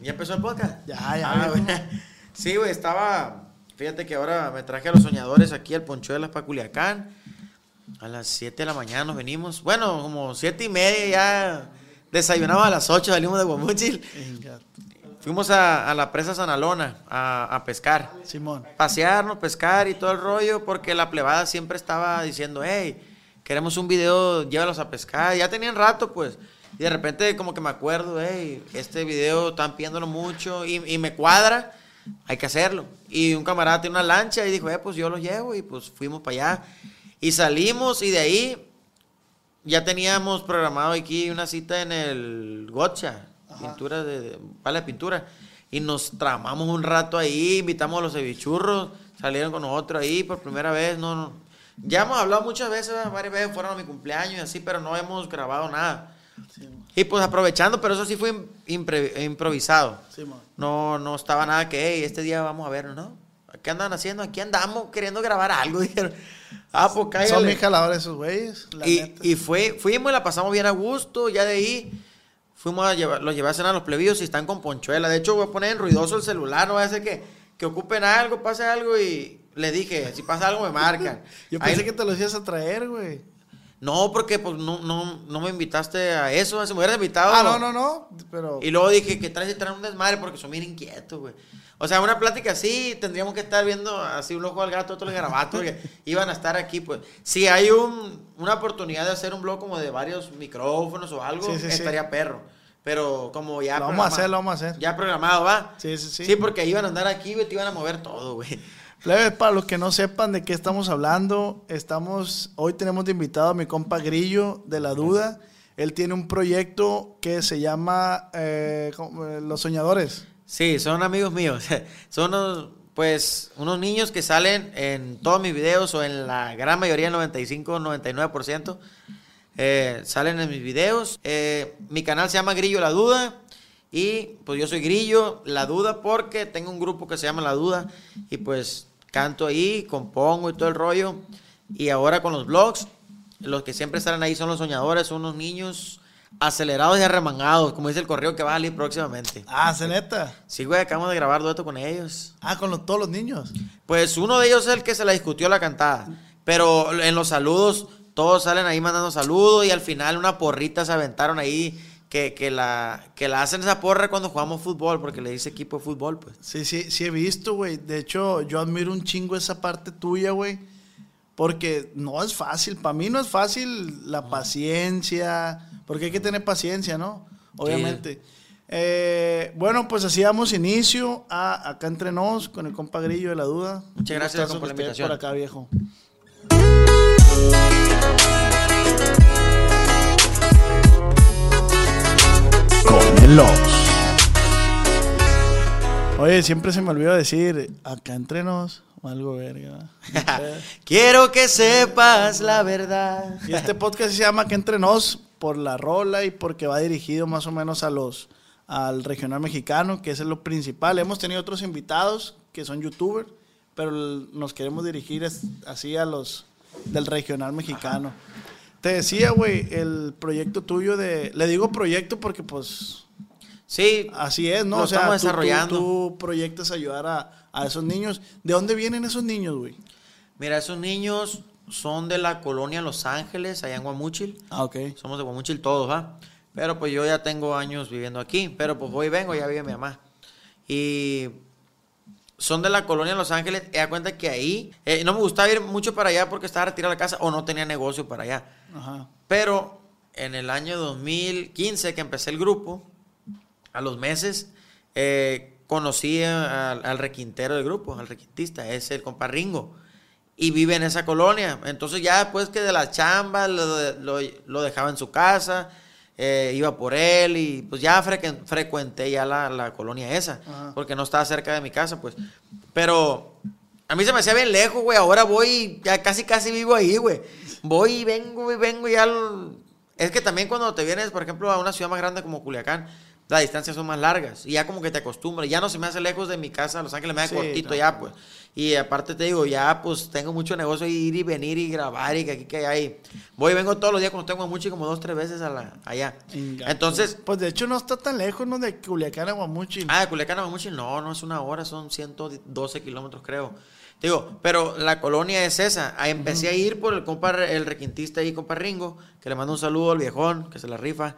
¿Ya empezó el podcast? Ya, ya, Ah, güey. Sí, güey, estaba. Fíjate que ahora me traje a los soñadores aquí al Ponchuelas para Culiacán. A las 7 de la mañana nos venimos. Bueno, como 7 y media ya desayunamos a las 8, salimos de Guamuchil. Fuimos a, a la presa Sanalona a, a pescar. Simón. Pasearnos, pescar y todo el rollo, porque la plebada siempre estaba diciendo, hey, queremos un video, llévalos a pescar. Ya tenían rato, pues. Y de repente como que me acuerdo, hey, este video están pidiéndolo mucho y, y me cuadra, hay que hacerlo. Y un camarada tiene una lancha y dijo, eh, pues yo los llevo y pues fuimos para allá. Y salimos y de ahí ya teníamos programado aquí una cita en el Gotcha, pintura de, de pintura. Y nos tramamos un rato ahí, invitamos a los cevichurros, salieron con nosotros ahí por primera vez. No, no. Ya hemos hablado muchas veces, varias veces fueron a mi cumpleaños y así, pero no hemos grabado nada. Y pues aprovechando, pero eso sí fue improvisado. Simón. No, no estaba nada que, hey, este día vamos a ver, ¿no? ¿Qué andan haciendo? Aquí andamos queriendo grabar algo, dijeron. Ah, pues Son mis jaladores esos güeyes. Y, y fue, fuimos y la pasamos bien a gusto. Ya de ahí fuimos a llevar, los llevé a cenar a los plebillos y están con ponchuela. De hecho, voy a poner en ruidoso el celular. No va a ser que, que ocupen algo, pase algo y les dije, si pasa algo me marcan. Yo Ahí- pensé que te los ibas a traer, güey. No, porque pues no, no, no me invitaste a eso. Si me hubieras invitado. Ah, no, no, no. Pero. Y luego dije que traes y traen un desmadre porque son bien inquietos, güey. O sea, una plática así, tendríamos que estar viendo así un ojo al gato, otro al garabato, porque iban a estar aquí, pues. Si hay un, una oportunidad de hacer un blog como de varios micrófonos o algo, Sí, sí, sí. estaría perro. Pero como ya. Lo vamos a hacer, lo vamos a hacer. Ya programado, ¿va? Sí, sí, sí. Sí, porque iban a andar aquí, güey, te iban a mover todo, güey. Para los que no sepan de qué estamos hablando, estamos, hoy tenemos de invitado a mi compa Grillo de La Duda. Él tiene un proyecto que se llama eh. Eh, Los Soñadores. Sí, son amigos míos. Son unos, pues, unos niños que salen en todos mis videos o en la gran mayoría, el 95, 99%. eh, salen en mis videos. Eh, mi canal se llama Grillo La Duda. Y pues yo soy Grillo La Duda porque tengo un grupo que se llama La Duda. Y pues canto ahí, compongo y todo el rollo. Y ahora con los vlogs, los que siempre salen ahí son los soñadores, son unos niños acelerados y arremangados, como dice el correo que va a salir próximamente. Ah, ¿se neta? Sí, güey, acabamos de grabar dueto con ellos. Ah, con los- todos los niños. Pues uno de ellos es el que se la discutió la cantada. Pero en los saludos, todos salen ahí mandando saludos y al final una porrita se aventaron ahí que, que la, que la hacen esa porra cuando jugamos fútbol, porque le dice equipo de fútbol, pues. Sí, sí, sí he visto, güey. De hecho, yo admiro un chingo esa parte tuya, güey. Porque no es fácil. Para mí no es fácil la paciencia. Porque hay que tener paciencia, ¿no? Obviamente. Eh, bueno, pues así damos inicio a Acá Entre Nos con el compa Grillo de la Duda. Muchas gracias, compa, que la invitación. por acá, viejo. Ops. Oye, siempre se me olvidó decir acá entre nos o algo verga. Quiero que sepas la verdad. y este podcast se llama Acá entre nos por la rola y porque va dirigido más o menos a los al regional mexicano, que ese es lo principal. Hemos tenido otros invitados que son youtubers, pero nos queremos dirigir así a los del regional mexicano. Te decía, güey, el proyecto tuyo de le digo proyecto porque pues Sí, Así es, ¿no? Lo o sea, estamos tú- desarrollando. Tú, proyectas ayudar a, a esos niños. ¿De dónde vienen esos niños, güey? mira, esos niños son de la colonia Los Ángeles, allá en Guamúchil. Ah, ok. Somos de Guamúchil todos, ¿va? Pero pues yo ya tengo años viviendo aquí, pero pues voy y vengo, ya vive mi mamá. Y son de la colonia Los Ángeles. Y da cuenta que ahí eh, no me gustaba ir mucho para allá porque estaba retirado de la casa o no tenía negocio para allá. Ajá. Pero en el año 2015 que empecé el grupo, a los meses, eh, conocí a- al, al requintero del grupo, al requintista, es el compa Ringo. Y vive en esa colonia. Entonces ya después que de la chamba lo, lo- lo dejaba en su casa, eh, iba por él y pues ya frequen- frecuenté ya la, la colonia esa, Ajá. porque no estaba cerca de mi casa, pues. Pero a mí se me hacía bien lejos, güey. Ahora voy, ya casi casi vivo ahí, güey. Voy y vengo y vengo y ya... lo- Es que también cuando te vienes, por ejemplo, a una ciudad más grande como Culiacán, las distancias son más largas y ya como que te acostumbras. Ya no se me hace lejos de mi casa, Los Ángeles me da Sí, cortito ya, pues. Y aparte te digo, ya pues tengo mucho negocio ir y venir y grabar y que aquí que allá. Y voy y vengo todos los días cuando tengo mucho y como dos, tres veces a la, allá. Inga- Entonces, Pues de hecho no está tan lejos, ¿no? De Culiacán a Guamuchil. Ah, de Culiacán a Guamuchil, no, no es una hora, son 112 kilómetros, creo. Digo, pero la colonia es esa. Ahí empecé a ir por el compa, el requintista ahí, compa Ringo, que le mando un saludo al viejón, que se la rifa.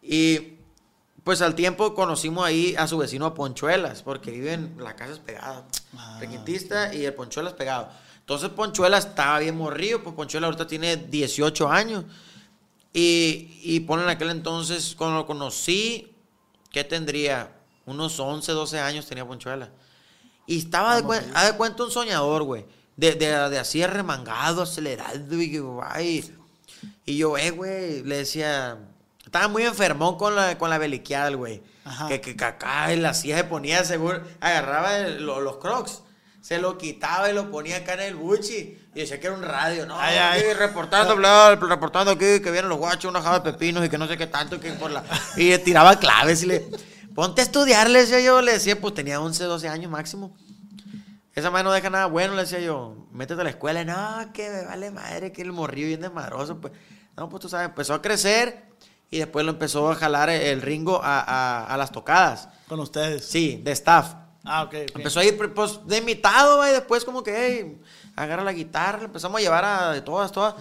Y pues al tiempo conocimos ahí a su vecino a Ponchuelas, porque viven, la casa es pegada. Ah, requintista y el Ponchuelas pegado. Entonces Ponchuelas estaba bien morrido, pues Ponchuelas ahorita tiene 18 años. Y, y ponen aquel entonces, cuando lo conocí, ¿qué tendría? Unos 11, 12 años tenía Ponchuela. Y estaba de, cuen- haz de cuenta un soñador, güey. De, de, de así remangado, acelerado. Y, y yo, eh, güey, le decía. Estaba muy enfermón con la, con la beliqueada, el güey. Ajá. Que, que, acá en la silla se ponía seguro. Agarraba el- lo- los crocs. Se lo quitaba y lo ponía acá en el buchi. Y decía que era un radio. No, Ay, ay. reportando, bla, bla, reportando aquí que vienen los guachos, una java de pepinos y que no sé qué tanto. Que por la... Y le tiraba claves y le. Ponte a estudiar, le decía yo. Le decía, pues tenía 11, 12 años máximo. Esa madre no deja nada bueno, le decía yo. Métete a la escuela. No, que me vale madre, que el morrillo bien desmadroso. Pues. No, pues tú sabes, empezó a crecer y después lo empezó a jalar el ringo a, a- a las tocadas. Con ustedes. Sí, de staff. Ah, ok. ok. Empezó a ir pues, de invitado, güey, después como que, hey, agarra la guitarra, empezamos a llevar a de todas, todas.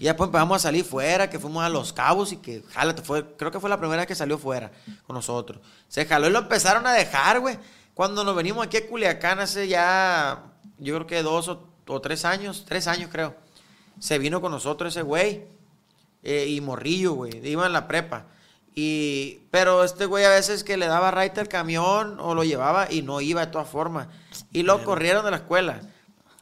Y después empezamos a salir fuera, que fuimos a Los Cabos y que, jálate, fue, creo que fue la primera vez que salió fuera con nosotros. Se jaló y lo empezaron a dejar, güey. Cuando nos venimos aquí a Culiacán hace ya, yo creo que dos o, o tres años, tres años creo. Se vino con nosotros ese güey. Eh, y morrillo, güey. Iba en la prepa. Y, pero este güey a veces que le daba raite al camión o lo llevaba y no iba de todas formas. Y lo corrieron de la escuela.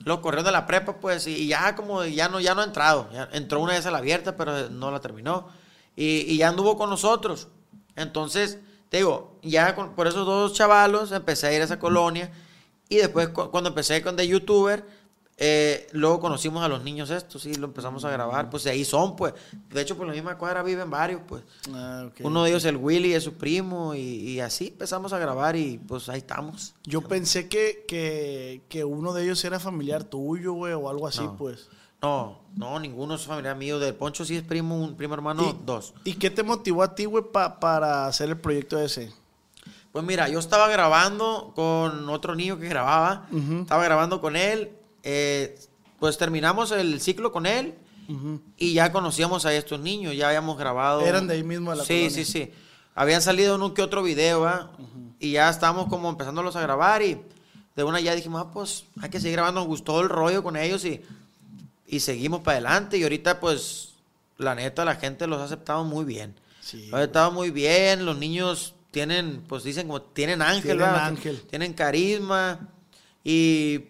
Lo corrieron de la prepa, pues, y, ya como ya no, ya no ha entrado. Ya entró una vez a la abierta, pero no la terminó. Y, y ya anduvo con nosotros. Entonces, te digo, ya con- por esos dos chavalos empecé a ir a esa colonia. Y después, cu- cuando empecé con de youtuber, eh, luego conocimos a los niños estos y lo empezamos a grabar. Pues de ahí son, pues. De hecho, por la misma cuadra viven varios, pues. Ah, ok. Uno de ellos, el Willy, es su primo. Y, y así empezamos a grabar y pues ahí estamos. Yo pensé que, que, que uno de ellos era familiar tuyo, güey, o algo así, No. pues. No, no, ninguno es familiar mío. Del Poncho sí es primo, un primo hermano, ¿Y, dos. ¿Y qué te motivó a ti, güey, pa- para hacer el proyecto ese? Pues mira, yo estaba grabando con otro niño que grababa. Estaba grabando con él. Eh, pues terminamos el ciclo con él. Y ya conocíamos a estos niños. Ya habíamos grabado. Eran de ahí mismo de la Sí, colonia. sí, sí. Habían salido en un que otro video, ¿va? Y ya estábamos como empezándolos a grabar. Y de una ya dijimos, ah, pues hay que seguir grabando. Nos gustó el rollo con ellos y, y seguimos para adelante. Y ahorita, pues, la neta, la gente los ha aceptado muy bien. Sí, Ha estado muy bien, los niños tienen, pues dicen como, tienen ángel, Tienen ángel. Tienen carisma. Y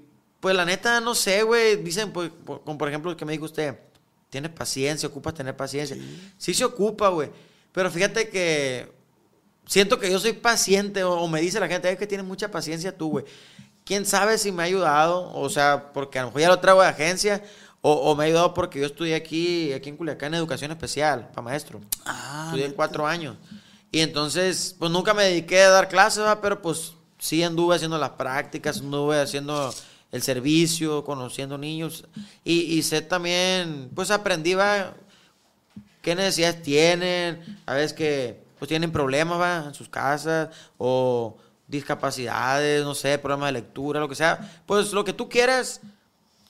pues la neta, no sé, güey. Dicen, pues, por- como por ejemplo, el que me dijo usted, tienes paciencia, ocupas tener paciencia. Sí, se ocupa, güey. Pero fíjate que siento que yo soy paciente, o, o me dice la gente, es que tienes mucha paciencia tú, güey. Quién sabe si me ha ayudado, o sea, porque a lo mejor ya lo traigo de agencia, o, o me ha ayudado porque yo estudié aquí, aquí en Culiacán, en educación especial, para maestro. Ah, Estudié neta. cuatro años. Y entonces, pues nunca me dediqué a dar clases, ¿va? pero pues sí anduve haciendo las prácticas, anduve haciendo el servicio, conociendo niños. Y, y sé también, pues aprendí, ¿va? qué necesidades tienen, a veces que pues tienen problemas ¿va? en sus casas o discapacidades, no sé, problemas de lectura, lo que sea. Pues lo que tú quieras,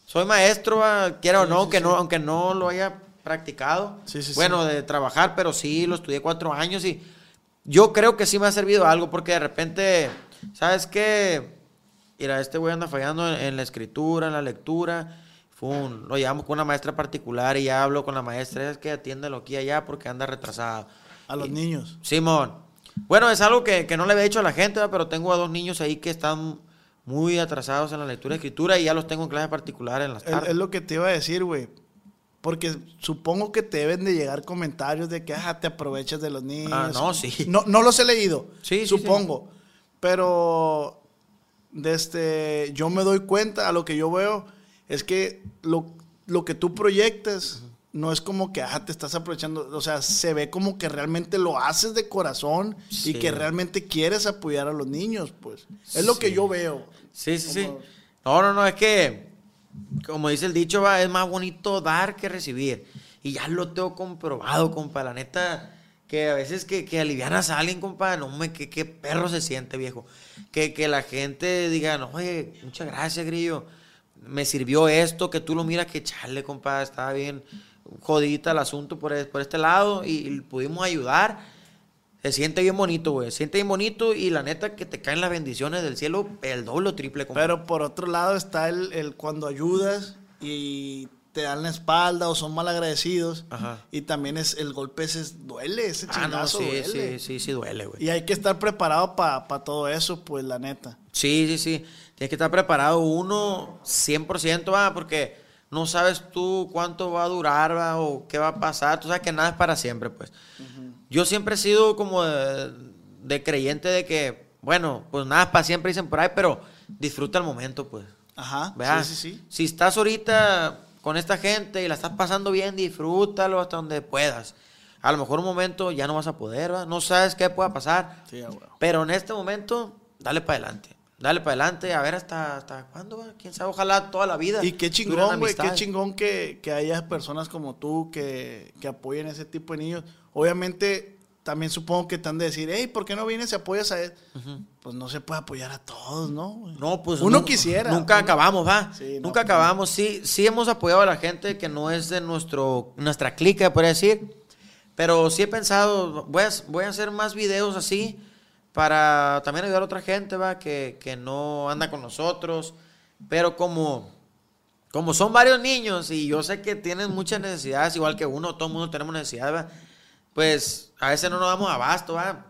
soy maestro, ¿va? quiera o no, que no, aunque no lo haya practicado. Sí, sí, bueno, de trabajar, pero sí, lo estudié cuatro años y yo creo que sí me ha servido algo porque de repente, ¿sabes qué? Mira, este güey anda fallando en, en la escritura, en la lectura. Fum, lo llevamos con una maestra particular y ya hablo con la maestra, es que atiéndelo aquí y allá porque anda retrasado. A los niños. Simón. Bueno, es algo que, que no le había dicho a la gente, ¿verdad? pero tengo a dos niños ahí que están muy atrasados en la lectura y escritura y ya los tengo en clase particular en las Es, tardes. es lo que te iba a decir, güey. Porque supongo que te deben de llegar comentarios de que ah, te aprovechas de los niños. Ah, no, sí. No, no los he leído. Sí, sí, supongo. Pero desde yo me doy cuenta, a lo que yo veo, es que lo, lo que tú proyectas no es como que ah, te estás aprovechando. O sea, se ve como que realmente lo haces de corazón Sí. y que realmente quieres apoyar a los niños, pues. Es lo que yo veo. Sí, sí, sí. No, no, no, es que, como dice el dicho, va, es más bonito dar que recibir. Y ya lo tengo comprobado, compa. La neta, que a veces que, que alivianas a alguien, compa, no me, que, qué perro se siente, viejo. Que, que la gente diga, no, oye, muchas gracias, Grillo. Me sirvió esto, que tú lo miras, que chale, compa, estaba bien jodita el asunto por, es- por este lado y, pudimos ayudar. Se siente bien bonito, güey. Se siente bien bonito y la neta que te caen las bendiciones del cielo el doble o triple, compa. Pero por otro lado está el, el cuando ayudas y te dan la espalda o son mal agradecidos. Ajá. Y también es el golpe ese es- duele, ese Ah, no, chingazo sí, duele. sí, sí, sí duele, güey. Y hay que estar preparado para todo eso, pues la neta. Sí, sí, sí. Tienes que estar preparado uno 100%, va, porque no sabes tú cuánto va a durar, va, o qué va a pasar. Tú sabes que nada es para siempre, pues. Yo siempre he sido como de, de creyente de que, bueno, pues nada es para siempre, dicen por ahí, pero disfruta el momento, pues. Ajá. ¿verdad? Sí, sí, sí. Si estás ahorita con esta gente y la estás pasando bien, disfrútalo hasta donde puedas. A lo mejor un momento ya no vas a poder, ¿va? no sabes qué pueda pasar. Sí. Pero en este momento, dale para adelante. Dale para adelante, a ver hasta, hasta cuándo, va? quién sabe, ojalá toda la vida. Y qué chingón, güey, qué chingón que, que haya personas como tú que, que apoyen ese tipo de niños. Obviamente, también supongo que te han de decir, hey, ¿por qué no vienes y apoyas a él? Pues no se puede apoyar a todos, ¿no? No, pues Uno quisiera. Nunca Uno- acabamos, va. Sí, no, nunca pues, acabamos. Sí, sí hemos apoyado a la gente que no es de nuestro, nuestra clica, podría decir. Pero sí he pensado, voy a, voy a hacer más videos así para también ayudar a otra gente, va, que, que no anda con nosotros. Pero como, como son varios niños y yo sé que tienen muchas necesidades, igual que uno, todo el mundo tenemos necesidades, va. Pues a veces no nos damos abasto, va.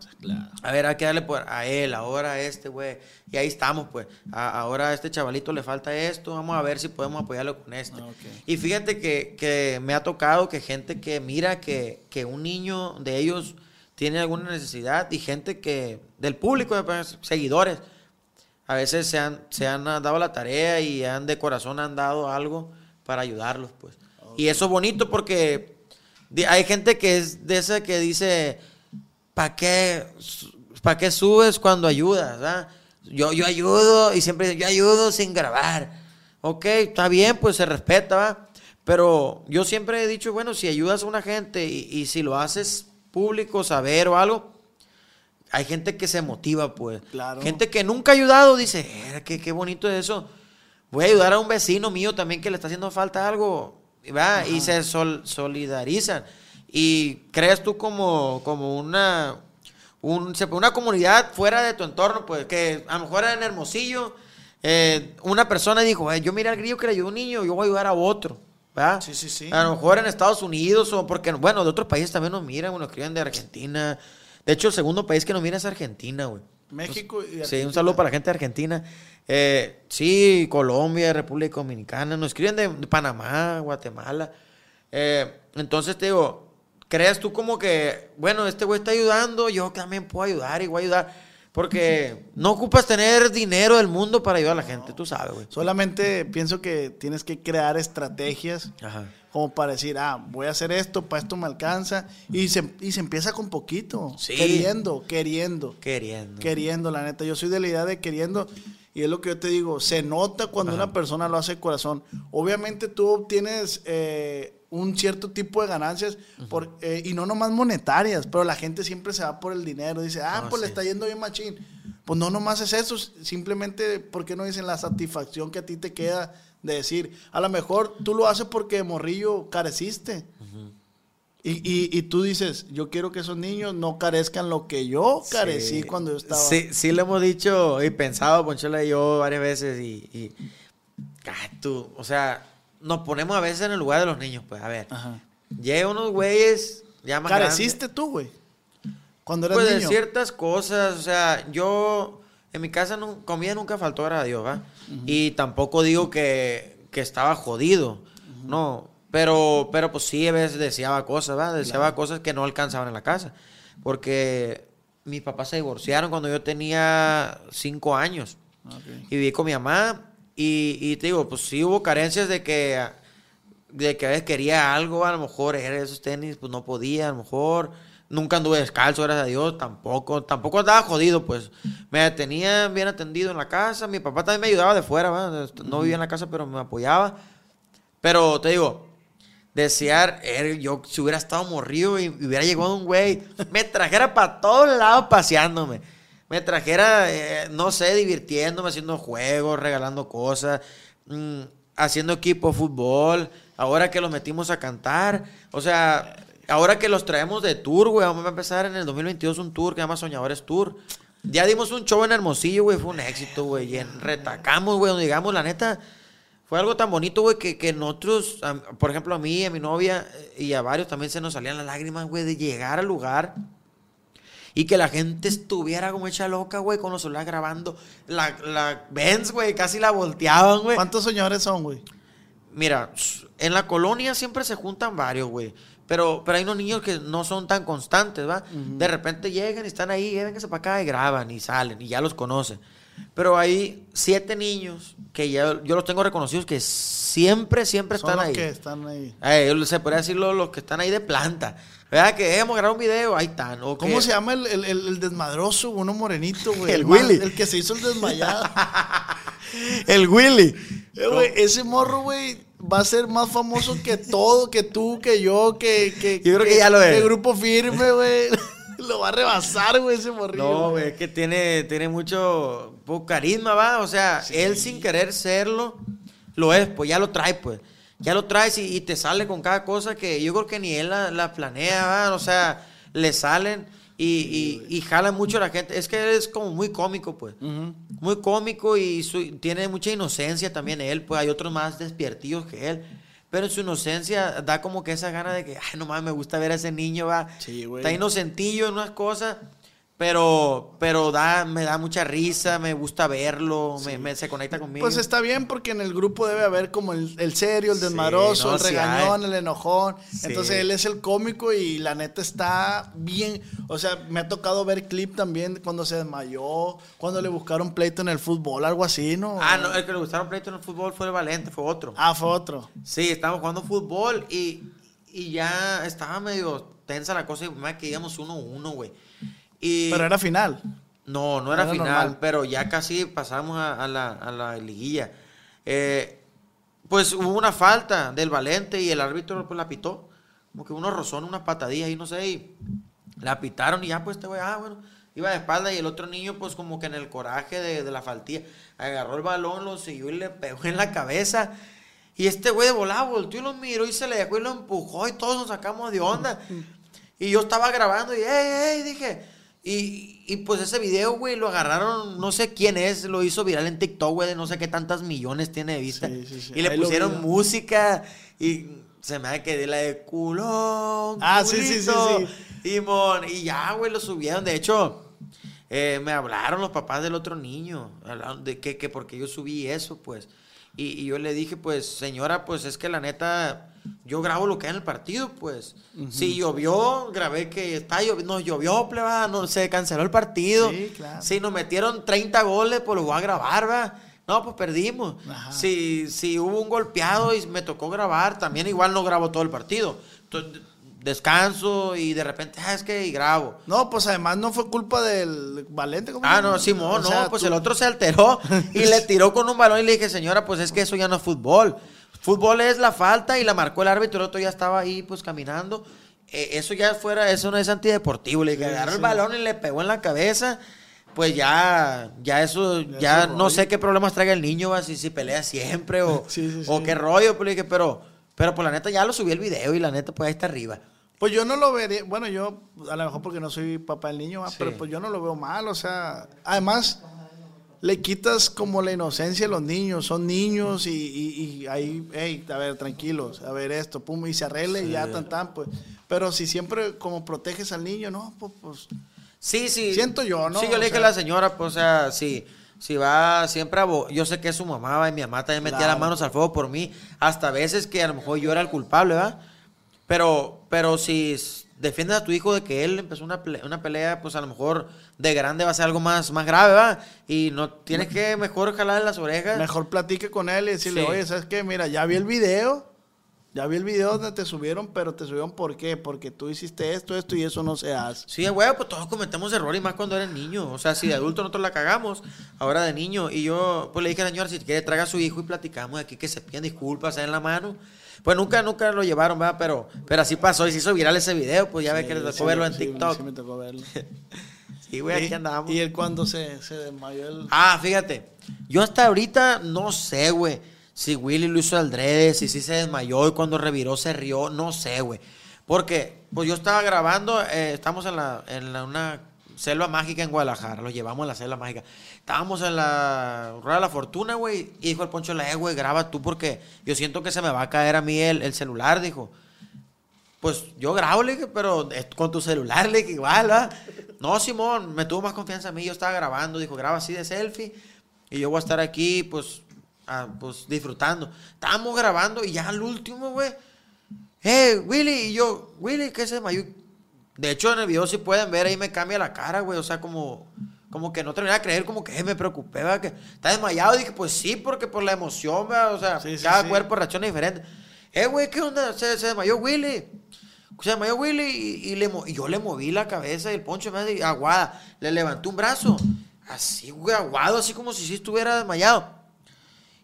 A ver, hay que darle por a él, ahora a este, güey. Y ahí estamos, pues. A- ahora a este chavalito le falta esto, vamos a ver si podemos apoyarlo con este. Ah, ok. Y fíjate que, que me ha tocado que gente que mira que, que un niño de ellos tiene alguna necesidad y gente que, del público, pues, seguidores, a veces se han, se han dado la tarea y han de corazón han dado algo para ayudarlos, pues. Y eso es bonito porque hay gente que es de esa que dice, ¿para qué, pa' qué subes cuando ayudas? ah? Yo, yo ayudo y siempre digo, yo ayudo sin grabar. Ok, está bien, pues se respeta, ¿va? Pero yo siempre he dicho, bueno, si ayudas a una gente y, y si lo haces público, saber o algo, hay gente que se motiva, pues. Claro. Gente que nunca ha ayudado dice, "Eh, qué, qué bonito es eso. Voy a ayudar a un vecino mío también que le está haciendo falta algo. ¿Va? Y se sol- solidarizan. Y creas tú como, como una, un, una comunidad fuera de tu entorno, pues que a lo mejor en Hermosillo, eh, una persona dijo, "Eh, yo miré al grillo que le ayudó a un niño, yo voy a ayudar a otro. ¿va? Sí, sí, sí. A lo mejor en Estados Unidos o porque, bueno, de otros países también nos miran, nos escriben de Argentina. De hecho, el segundo país que nos mira es Argentina, güey. México y Sí, un Argentina. saludo para la gente de Argentina. Eh, sí, Colombia, República Dominicana, nos escriben de, de Panamá, Guatemala. Eh, entonces te digo, creas tú como que, bueno, este güey está ayudando, yo también puedo ayudar y voy a ayudar. Porque no ocupas tener dinero del mundo para ayudar a la gente, tú sabes, güey. Solamente pienso que tienes que crear estrategias Ajá. Como para decir, ah, voy a hacer esto, para esto me alcanza. Y se, y se empieza con poquito. Sí. Queriendo, queriendo. Queriendo. Queriendo, la neta. Yo soy de la idea de queriendo. Y es lo que yo te digo, se nota cuando una persona lo hace de corazón. Obviamente tú obtienes eh, un cierto tipo de ganancias por, eh, y no nomás monetarias, pero la gente siempre se va por el dinero. Dice, ah, pues le está yendo bien machín. Pues no nomás es eso, simplemente, ¿por qué no dicen la satisfacción que a ti te queda De decir, a lo mejor tú lo haces porque morrillo careciste. y, y, y tú dices, yo quiero que esos niños no carezcan lo que yo carecí Sí. cuando yo estaba. Sí, sí lo hemos dicho y pensado, Ponchola y yo, varias veces. Y, y- tú, o sea, nos ponemos a veces en el lugar de los niños, pues, a ver. Ajá. Llega unos güeyes ya más ¿Careciste tú, güey? Cuando eras Pues de niño. ciertas cosas, o sea, yo, en mi casa, nu- comida nunca faltó, gracias a Dios, ¿va? Y tampoco digo que, que estaba jodido, no. Pero, pero pues sí, a veces deseaba cosas, ¿va? Deseaba cosas que no alcanzaban en la casa. Porque mis papás se divorciaron cuando yo tenía cinco años. Ok. Y viví con mi mamá. Y, y te digo, pues sí hubo carencias de que, de que a veces quería algo, a lo mejor era esos tenis, pues no podía, a lo mejor. Nunca anduve descalzo, gracias a Dios, tampoco. Tampoco andaba jodido, pues. Me tenían bien atendido en la casa. Mi papá también me ayudaba de fuera, ¿va? No vivía en la casa, pero me apoyaba. Pero te digo, desear, er, yo si hubiera estado morrido y hubiera llegado un güey, me trajera para todos lados paseándome. Me trajera, eh, no sé, divirtiéndome, haciendo juegos, regalando cosas, mm, haciendo equipo de fútbol. Ahora que los metimos a cantar, o sea, ahora que los traemos de tour, güey, vamos a empezar en el 2022 un tour que se llama Soñadores Tour. Ya dimos un show en Hermosillo, güey, fue un éxito, güey. y en- Retacamos, güey, donde digamos, la neta, fue algo tan bonito, güey, que, que nosotros, a- por ejemplo, a mí, a mi novia eh, y a varios también se nos salían las lágrimas, güey, de llegar al lugar y que la gente estuviera como hecha loca, güey, con los celulares grabando. La, la Benz, güey, casi la volteaban, güey. ¿Cuántos señores son, güey? Mira, en la colonia siempre se juntan varios, güey. Pero, pero hay unos niños que no son tan constantes, ¿va? De repente llegan y están ahí, vénganse para acá y graban y salen y ya los conocen. Pero hay siete niños que ya yo los tengo reconocidos que siempre, siempre Son están los ahí. que están ahí. Eh, se podría decirlo los que están ahí de planta. ¿Verdad? Que hemos grabado un video, ahí están. o ¿Cómo que- se llama el, el, el- el desmadroso, uno morenito, güey? El más- Willy. El que se hizo el desmayado. El Willy. Eh, güey, ese morro, güey, va a ser más famoso que todo, que tú, que yo, que... que Yo creo que ya lo es. Que grupo firme, güey. lo va a rebasar, güey, ese morrillo. No, güey, es que tiene, tiene mucho poco carisma, va. O sea, él sin querer serlo, lo es, pues ya lo trae, pues. Ya lo traes y, y te sale con cada cosa que yo creo que ni él la, la planea, va. O sea, le salen y, y, y jalan mucho a la gente. Es que él es como muy cómico, pues. Muy cómico y su- tiene mucha inocencia también él, pues hay otros más despiertillos que él. Pero en su inocencia da como que esa gana de que, ay, no mames, me gusta ver a ese niño, va. Sí, güey. Está inocentillo en unas cosas, pero, pero da, me da mucha risa, me gusta verlo, me, me- se conecta conmigo. Pues está bien porque en el grupo debe haber como el, el serio, el Sí, desmadroso, no, el sí regañón, el enojón. Sí. Entonces él es el cómico y la neta está bien. O sea, me ha tocado ver clip también cuando se desmayó, cuando le buscaron pleito en el fútbol, algo así, ¿no? Ah, no, el que le gustaron pleito en el fútbol fue el Valente, fue otro. Ah, fue otro. Sí, estábamos jugando fútbol y, y ya estaba medio tensa la cosa y más que íbamos 1-1, güey. Y Pero era final. No, no era, Era final, normal. pero ya casi pasamos a, a la, a la liguilla. Eh, pues hubo una falta del Valente y el árbitro pues la pitó. Como que unos rozones, unas patadillas y no sé, y la pitaron y ya pues este güey, ah, bueno, iba de espalda y el otro niño pues como que en el coraje de, de la faltilla agarró el balón, lo siguió y le pegó en la cabeza. Y este güey de volada volteó y lo miró y se le dejó y lo empujó y todos nos sacamos de onda. Y yo estaba grabando y, ¡ey, ey! Dije. Y, y pues ese video, güey, lo agarraron, no sé quién es, lo hizo viral en TikTok, güey, de no sé qué tantas millones tiene de vista. Sí, sí, sí. Y le Ahí pusieron música y se me da que de la de culón. Ah, sí, sí, sí, sí. Y, mon, y ya, güey, lo subieron. De hecho, eh, me hablaron los papás del otro niño, de que, que porque yo subí eso, pues. Y, y yo le dije, pues, señora, pues es que la neta, yo grabo lo que hay en el partido, pues. Si llovió, grabé que está lloviendo, no llovió, pleba, no, se canceló el partido. Sí, claro. Si nos metieron 30 goles, pues lo voy a grabar, va. No, pues perdimos. Ajá. Si, si hubo un golpeado y me tocó grabar, también igual no grabo todo el partido. Entonces, descanso y de repente, ah, es que y grabo. No, pues además no fue culpa del Valente. ¿cómo Ah, no, Simón, O sea, no, pues tú- el otro se alteró y le tiró con un balón y le dije, señora, pues es que eso ya no es fútbol. Fútbol es la falta y la marcó el árbitro, el otro ya estaba ahí pues caminando. Eh, eso ya fuera, eso no es antideportivo. Le dije, agarró el balón y le pegó en la cabeza. pues ya, ya eso, ya, no rollo. sé qué problemas traiga el niño, va, si, si pelea siempre o, Sí, sí, o sí. qué rollo, pues pero, pero pues la neta ya lo subí el video y la neta pues ahí está arriba. Pues yo no lo vería, bueno, yo a lo mejor porque no soy papá del niño, ¿va? Sí. pero pues yo no lo veo mal, o sea, además le quitas como la inocencia a los niños, son niños y, y, y ahí, hey, a ver, tranquilos, a ver esto, pum, y se arregla y ya tan tan, pues. Pero si siempre como proteges al niño, no, pues, pues Sí, sí. Siento yo, ¿no? Sí, yo le dije a la señora, pues, o sea, si, si va siempre a... Yo sé que es su mamá, y mi mamá también metía Claro. las manos al fuego por mí, hasta veces que a lo mejor yo era el culpable, ¿va? Pero, pero si defiendes a tu hijo de que él empezó una, ple- una pelea, pues a lo mejor de grande va a ser algo más, más grave, ¿va? Y no tienes que mejor jalarle las orejas. mejor platique con él y decirle, Sí. oye, ¿sabes qué? Mira, ya vi el video, ya vi el video donde te subieron, pero te subieron ¿por qué? Porque tú hiciste esto, esto y eso no se hace. Sí, güey, pues todos cometemos errores, y más cuando eres niño. O sea, si de adulto nosotros la cagamos, ahora de niño. Y yo, pues le dije a la señora, si quiere, traiga a su hijo y platicamos aquí, que se pidan disculpas en la mano. Pues nunca, nunca lo llevaron, ¿verdad? Pero, pero así pasó y se hizo viral ese video, pues ya ves que les tocó Sí, verlo en sí, TikTok. Sí, me tocó verlo. Sí, güey, aquí Y- andamos. Y él cuando se, se desmayó el... Ah, fíjate. Yo hasta ahorita no sé, güey. Si Willy lo hizo al drede, si sí se desmayó y cuando reviró se rió, no sé, güey. Porque, pues yo estaba grabando, eh, estamos en, la, en la- una selva mágica en Guadalajara, lo llevamos a la selva mágica. Estábamos en la Rueda de la Fortuna, güey, y dijo el Poncho, la eh, güey, graba tú porque yo siento que se me va a caer a mí el, el celular, dijo. Pues yo grabo, le dije, pero es con tu celular, le dije, igual, ¿va? No, Simón, me tuvo más confianza a mí, yo estaba grabando, dijo, graba así de selfie y yo voy a estar aquí, pues, ah, pues disfrutando. Estábamos grabando y ya al último, güey, eh, Willy, y yo, Willy, ¿qué se desmayó? De hecho, en el video si pueden ver, ahí me cambia la cara, güey, o sea, como, como que no terminé de creer, como que eh, me preocupé, ¿va? que está desmayado, dije, pues sí, porque por la emoción, ¿va? o sea, Sí, sí, cada sí. cuerpo reacciona diferente. Eh, güey, ¿qué onda? Se, se desmayó Willy. Se desmayó Willy y, y le, y yo le moví la cabeza y el poncho me hace aguada. Le levanté un brazo. Así, güey, aguado, así como si sí estuviera desmayado.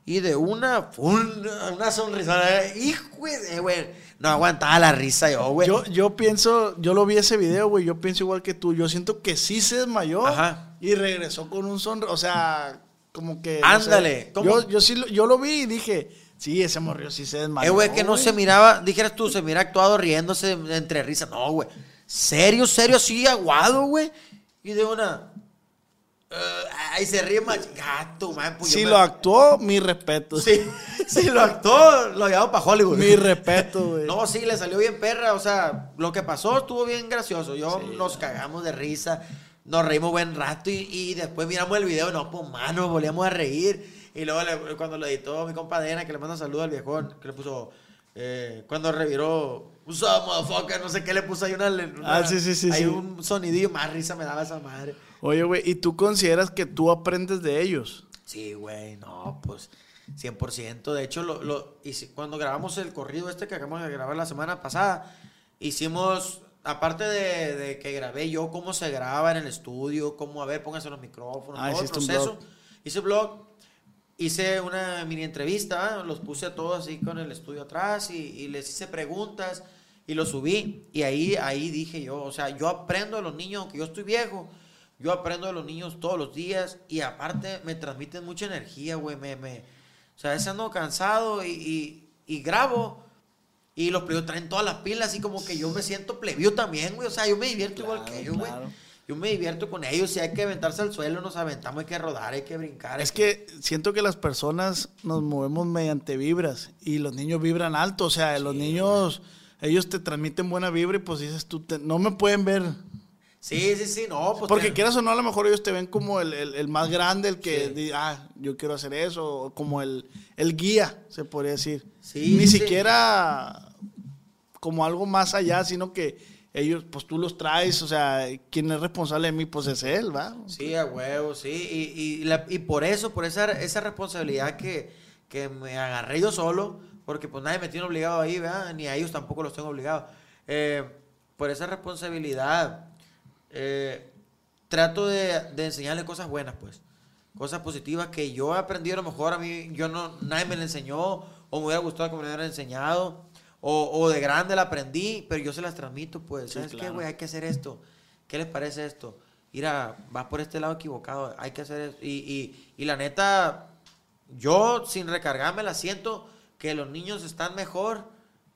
Y de una, una, una sonrisa. Hijo, de, güey. No aguantaba la risa yo, güey. Yo, yo pienso, yo lo vi ese video, güey, yo pienso igual que tú, yo siento que sí se desmayó Ajá. Y regresó con un sonro, o sea, como que... Ándale. Yo, yo sí, lo- yo lo vi y dije, sí, ese morrió sí se desmayó. Eh, güey, que no se miraba, dijeras tú, se mira actuado riéndose entre risas. No, güey. Serio, serio, así, aguado, güey. Y de una. eh, ay, se ríe más. Gato, man. Pues Si me- lo actuó, mi respeto. Sí, sí, lo actuó, lo llevaba para Hollywood. Mi respeto, güey. No, sí, le salió bien perra. O sea, lo que pasó estuvo bien gracioso. Yo nos cagamos de risa, nos reímos buen rato y, y después miramos el video. No, pues mano, volvíamos a reír. Y luego le- cuando lo editó mi compa Dena, que le manda saludo al viejón, que le puso. eh, cuando reviró, up, motherfucker, no sé qué le puso ahí una. una- Ah, sí, sí, sí, Hay sí. un sonidillo, más risa me daba esa madre. Oye, güey, ¿y tú consideras que tú aprendes de ellos? Sí, güey, no, pues 100%. De hecho, lo, lo, hici- cuando grabamos el corrido este que acabamos de grabar la semana pasada, hicimos, aparte de, de que grabé yo cómo se graba en el estudio, cómo, a ver, pónganse los micrófonos, Ah, todo el proceso. blog. Hice blog, hice una mini entrevista, los puse a todos así con el estudio atrás y, y les hice preguntas y lo subí. Y ahí, ahí dije yo, o sea, yo aprendo de los niños, aunque yo estoy viejo, yo aprendo de los niños todos los días y aparte me transmiten mucha energía, güey. Me, me, o sea, a veces ando cansado y, y, y grabo y los plebeyos traen todas las pilas así como que yo me siento plebeo también, güey. O sea, yo me divierto igual que ellos, güey. claro. Yo me divierto con ellos. Si hay que aventarse al suelo, nos aventamos, hay que rodar, hay que brincar. hay Es que siento que las personas nos movemos mediante vibras y los niños vibran alto, o sea, los niños, ellos te transmiten buena vibra y pues dices tú, te- no me pueden ver. Sí, sí, sí, no, pues. Porque te- quieras o no, a lo mejor ellos te ven como el, el- el más grande, el que, Sí. ah, yo quiero hacer eso, o como el, el guía, se podría decir. Sí, Ni sí. siquiera como algo más allá, sino que ellos, pues tú los traes, o sea, quien es responsable de mí, pues es él, ¿va? Sí, a huevo, sí. Y, y, la- y por eso, por esa, esa responsabilidad que, que me agarré yo solo, porque pues nadie me tiene obligado ahí, ¿verdad? Ni a ellos tampoco los tengo obligados. Eh, por esa responsabilidad, eh, trato de, de enseñarle cosas buenas, pues. Cosas positivas que yo he aprendido a lo mejor a mí, yo no, nadie me la enseñó, o me hubiera gustado que me lo hubieran enseñado, o, o de grande la aprendí, pero yo se las transmito, pues. Sí, ¿Sabes qué, güey? Hay que hacer esto. ¿Qué les parece esto? mira, vas por este lado equivocado, hay que hacer eso. Y, y, y la neta, yo sin recargarme la siento que los niños están mejor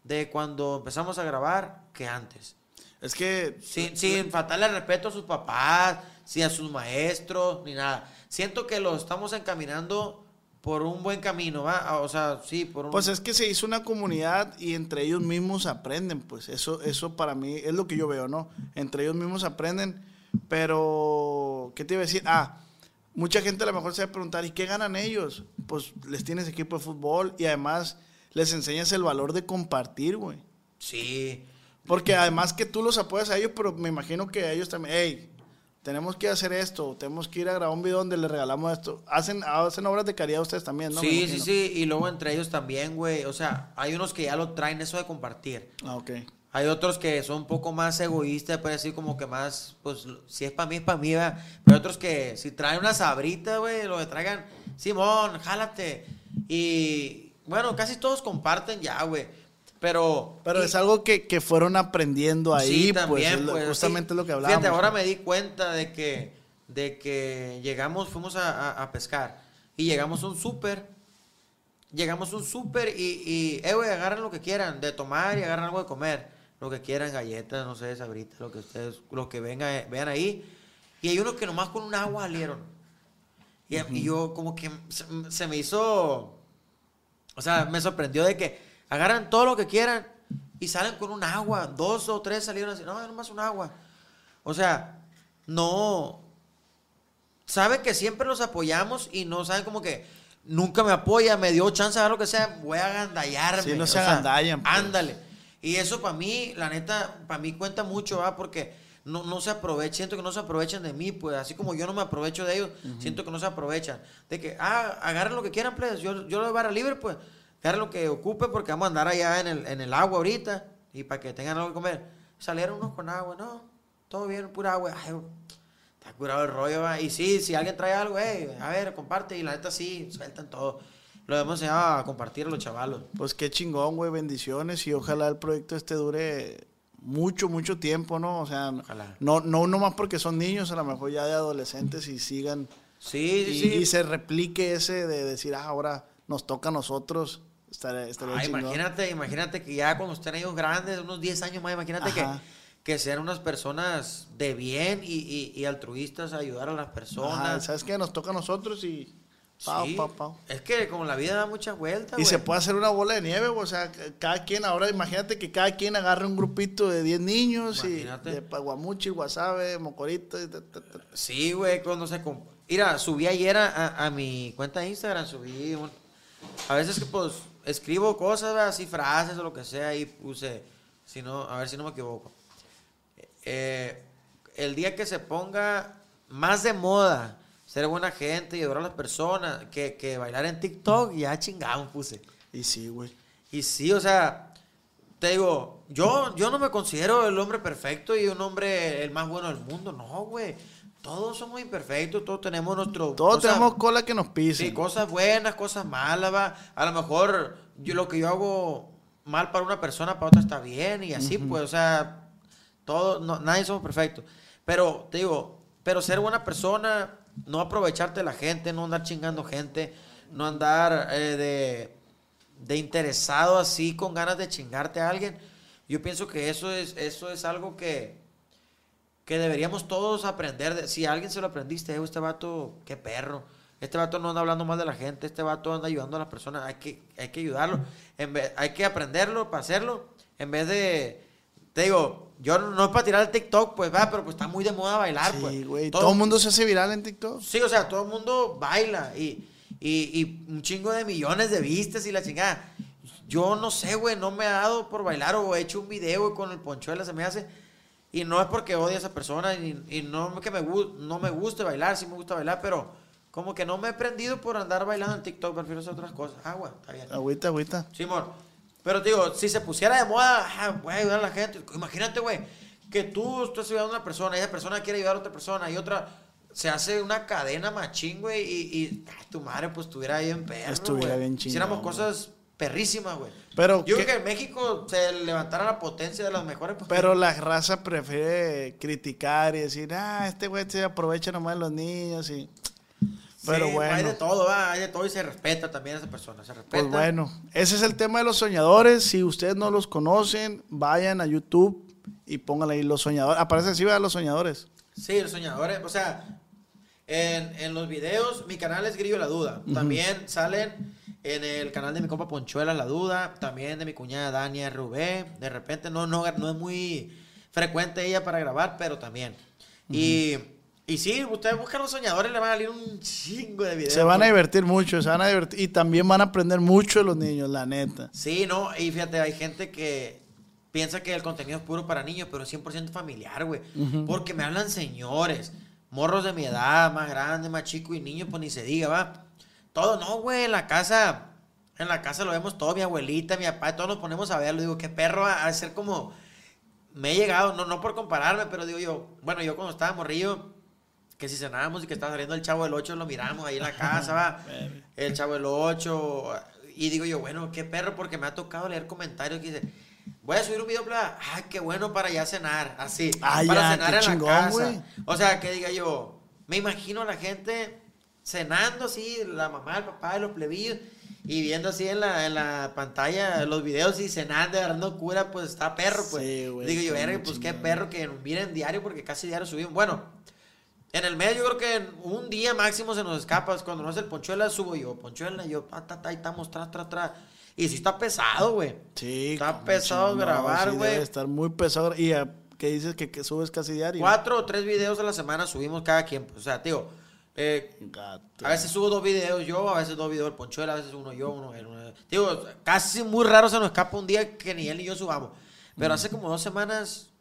de cuando empezamos a grabar que antes. Es que... Sin, sin faltarle respeto a sus papás, sin a sus maestros, ni nada. Siento que lo estamos encaminando por un buen camino, ¿va? Ah, O sea, sí, por un... Pues es que se hizo una comunidad y entre ellos mismos aprenden, pues eso, eso para mí es lo que yo veo, ¿no? Entre ellos mismos aprenden, pero, ¿qué te iba a decir? Ah, mucha gente a lo mejor se va a preguntar, ¿y qué ganan ellos? Pues les tienes equipo de fútbol y además les enseñas el valor de compartir, güey. Sí. Porque además que tú los apoyas a ellos, pero me imagino que a ellos también, hey, tenemos que hacer esto, tenemos que ir a grabar un video donde le regalamos esto. Hacen, hacen obras de caridad ustedes también, ¿no? Sí, sí, sí. Y luego entre ellos también, güey. O sea, hay unos que ya lo traen eso de compartir. Ah, ok. Hay otros que son un poco más egoístas, puede decir como que más, pues, si es para mí, es para mí, ¿verdad? Pero hay otros que si traen una sabrita, güey, lo que traigan, Simón, jálate. Y, bueno, casi todos comparten ya, güey. Pero... Pero y- es algo que, que fueron aprendiendo ahí, Sí, pues, también, pues, justamente sí. lo que hablábamos. Fíjate, ahora ¿no? me di cuenta de que, de que llegamos, fuimos a, a- a pescar y llegamos a un súper. Llegamos a un súper y, y, eh, güey, agarran lo que quieran de tomar y agarran algo de comer. Lo que quieran, galletas, no sé, sabritas, lo que ustedes, lo que venga, vean ahí. Y hay unos que nomás con un agua salieron. Y, y yo como que se, se me hizo, o sea, me sorprendió de que agarran todo lo que quieran y salen con un agua. Dos o tres salieron así, no, nomás un agua. O sea, no. Saben que siempre los apoyamos y no saben como que nunca me apoya, me dio chance de dar lo que sea, voy a agandallarme. Sí, no se sea, agandallan, pues. Ándale. Y eso para mí, la neta, para mí cuenta mucho, ¿va? Porque no, no se aprovecha, siento que no se aprovechan de mí, pues así como yo no me aprovecho de ellos, siento que no se aprovechan. De que, ah, agarren lo que quieran, pues, yo, yo lo doy barra libre, pues, agarren lo que ocupe porque vamos a andar allá en el, en el agua ahorita y para que tengan algo que comer. Salieron unos con agua, no, todo bien, pura agua. Ay, está curado el rollo, va. Y sí, si alguien trae algo, hey, a ver, comparte. Y la neta sí, sueltan todo. Lo hemos enseñado a compartir a los chavalos. Pues qué chingón, güey, bendiciones y ojalá el proyecto este dure mucho, mucho tiempo, ¿no? O sea, Ojalá. no, no nomás porque son niños, a lo mejor ya de adolescentes y sigan sí, y, sí. y se replique ese de decir, ah, ahora nos toca a nosotros, estaría, estaría Ah, imagínate, imagínate que ya cuando estén ellos grandes, unos 10 años más, imagínate que, Ajá. que sean unas personas de bien y, y- y altruistas a ayudar a las Ajá, personas. ¿Sabes qué? Nos toca a nosotros y pau, Sí. pau, pau. Es que como la vida da muchas vueltas, Y se puede hacer una bola de nieve, güey, o sea, cada quien, ahora imagínate que cada quien agarre un grupito de 10 niños y de pa- guamuchi, wasabe, mocorito, y ta, ta, ta. Sí, güey, cuando se... Mira, subí ayer a, a- a mi cuenta de Instagram, subí... un- A veces que pues escribo cosas, así frases o lo que sea, y puse... Si no, a ver si no me equivoco. Eh, el día que se ponga más de moda ser buena gente y ayudar a las personas, que, que bailar en TikTok, ya chingamos puse. Y sí, güey. Y sí, o sea, te digo, yo, yo no me considero el hombre perfecto y un hombre el más bueno del mundo. No, güey. Todos somos imperfectos, todos tenemos nuestro... Todos cosas- tenemos cola que nos pisen. Sí, cosas buenas, cosas malas, va. A lo mejor yo, lo que yo hago mal para una persona, para otra está bien y así, pues, o sea, todo, no, nadie somos perfectos. Pero, te digo, pero ser buena persona, no aprovecharte de la gente, no andar chingando gente, no andar eh, de, de interesado así con ganas de chingarte a alguien. Yo pienso que eso es, eso es algo que, que deberíamos todos aprender. De, si a alguien se lo aprendiste, eh, este vato, qué perro. Este vato no anda hablando mal de la gente, este vato anda ayudando a las personas, hay que, hay que ayudarlo. En vez, hay que aprenderlo para hacerlo. En vez de, te digo, yo no, no es para tirar el TikTok, pues va, pero pues está muy de moda bailar, Sí, pues. güey. Todo el mundo se hace viral en TikTok. Sí, o sea, todo el mundo baila y, y, y un chingo de millones de vistas y la chingada. Yo no sé, güey, no me ha dado por bailar o he hecho un video con el ponchuela, se me hace. Y no es porque odie a esa persona y, y no que me, no me guste bailar, sí me gusta bailar, pero como que no me he prendido por andar bailando en TikTok, prefiero hacer otras cosas. Agua, está bien. Agüita, agüita. Simón. Pero te digo, si se pusiera de moda, ah, voy a ayudar a la gente. Imagínate, güey, que tú estás ayudando a una persona y esa persona quiere ayudar a otra persona y otra se hace una cadena machín, güey, y, y ah, tu madre pues estuviera bien perro, Estuviera güey. bien chingón, Hiciéramos cosas perrísima, güey. Pero Yo ¿qué- creo que en México se levantara la potencia de las mejores. pues, Pero la raza prefiere criticar y decir, ah, este güey se aprovecha nomás de los niños y... Pero Sí, bueno. Hay de todo, va, hay de todo y se respeta también a esa persona. Se respeta. Pues bueno, ese es el tema de los soñadores. Si ustedes no los conocen, vayan a YouTube y pónganle ahí los soñadores. Aparece así, vean los soñadores. Sí, los soñadores. O sea, en, en los videos, mi canal es Grillo La Duda. También salen en el canal de mi compa Ponchuela La Duda. También de mi cuñada Dania Rubé. De repente, no, no, no es muy frecuente ella para grabar, pero también. Y, y sí, ustedes buscan los soñadores, le van a salir un chingo de videos. Se van a pues. divertir mucho, se van a divertir. Y también van a aprender mucho de los niños, la neta. Sí, no, y fíjate, hay gente que piensa que el contenido es puro para niños, pero es 100% familiar, güey. Porque me hablan señores, morros de mi edad, más grandes, más chicos y niños, pues ni se diga, va. Todo, no, güey, en la casa, en la casa lo vemos todo, mi abuelita, mi papá, todos nos ponemos a verlo. Digo, qué perro, a, ser como, me he llegado, no, no por compararme, pero digo yo, bueno, yo cuando estaba morrillo, que si cenábamos y que estaba saliendo el Chavo del 8, lo miramos ahí en la casa, va. El Chavo del 8. Y digo yo, bueno, qué perro, porque me ha tocado leer comentarios que dicen, voy a subir un video, bla, ay, qué bueno para ya cenar, así. Ah, para ya, cenar en chingón, la casa. O sea, que diga yo, me imagino a la gente cenando así, la mamá, el papá, los plebillos. Y viendo así en la, en la pantalla los videos y cenando, agarrando cura, pues está perro, pues. Sí, güey, Digo yo, verga, pues qué perro que miren diario, porque casi diario subimos. Bueno, en el medio yo creo que en un día máximo se nos escapa. es Cuando no es el Ponchuela, subo yo. Ponchuela, yo, ta, ta, ta, ahí estamos, tra, tra, tra. Y sí está pesado, güey. Sí. Está pesado chingón, grabar, sí, güey. Debe estar muy pesado. Y ah, que dices que, que subes casi diario. Cuatro o tres videos a la semana subimos cada quien. O sea, tío, eh, a veces subo dos videos yo, a veces dos videos el Ponchuela, a veces uno yo, uno él. Uno. Digo, casi muy raro se nos escapa un día que ni él ni yo subamos. Pero hace como dos semanas,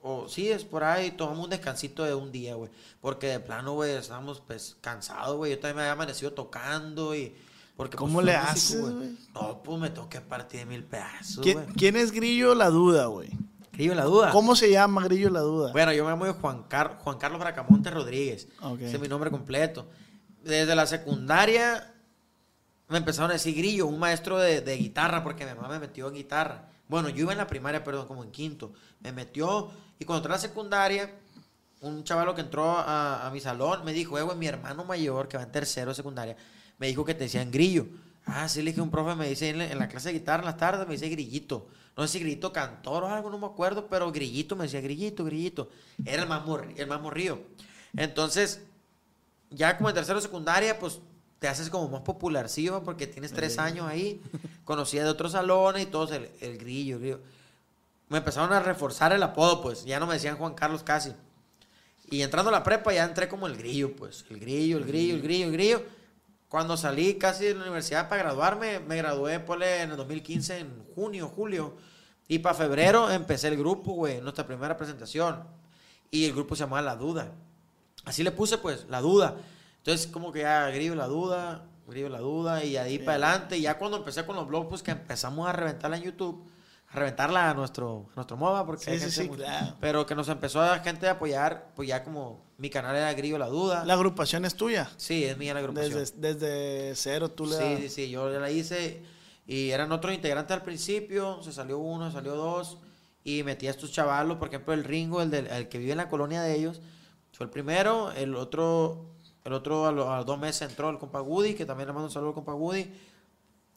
o sí, es por ahí, tomamos un descansito de un día, güey. Porque de plano, güey, estábamos pues cansados, güey. Yo también me había amanecido tocando y... Porque, pues, ¿Cómo le haces, güey? No, pues me toqué partir de mil pedazos, ¿Quién, güey. quién es Grillo la Duda, güey? Crillo la duda. ¿Cómo se llama Grillo la Duda? Bueno, yo me llamo Juan, Car- Juan Carlos Bracamonte Rodríguez. Ese es mi nombre completo. Desde la secundaria me empezaron a decir grillo, un maestro de, de guitarra, porque mi mamá me metió en guitarra. Bueno, yo iba en la primaria, perdón, como en quinto. Me metió, y cuando entré a la secundaria, un chavalo que entró a, a mi salón me dijo, eh, güey, mi hermano mayor, que va en tercero de secundaria, me dijo que te decían grillo. Ah, sí, le dije, un profe me dice en la, en la clase de guitarra en las tardes, me dice grillito. No sé si grillito cantor o algo, no me acuerdo, pero grillito me decía grillito, grillito. Era el más, morri- el más morrío. Entonces, ya como en tercero secundaria, pues te haces como más popularcillo porque tienes tres años ahí. Conocía de otros salones y todos el, el grillo, el grillo. Me empezaron a reforzar el apodo, pues. Ya no me decían Juan Carlos casi. Y entrando a la prepa ya entré como el grillo, pues. El grillo, el grillo, el grillo, el grillo. Cuando salí casi de la universidad para graduarme, me gradué ponle, en el 2015, en junio, julio. Y para febrero empecé el grupo, güey, nuestra primera presentación. Y el grupo se llamaba La Duda. Así le puse, pues, La Duda. Entonces, como que ya grillo La Duda, grillo La Duda, y ahí para adelante. Y ya cuando empecé con los blogs, pues que empezamos a reventarla en YouTube. A reventarla a nuestro, a nuestro moda, porque Sí, hay sí, gente sí, muy- claro. Pero que nos empezó a gente a apoyar, pues ya como mi canal era Grillo La Duda. La agrupación es tuya. Sí, es mía la agrupación. Desde, desde cero tú le Sí, das- sí, sí, yo la hice y eran otros integrantes al principio, se salió uno, salió dos y metí a estos chavalos, por ejemplo, el Ringo, el, del, el que vive en la colonia de ellos, fue el primero, el otro, el otro a, lo- a los dos meses entró el compa Woody, que también le mando un saludo al compa Woody,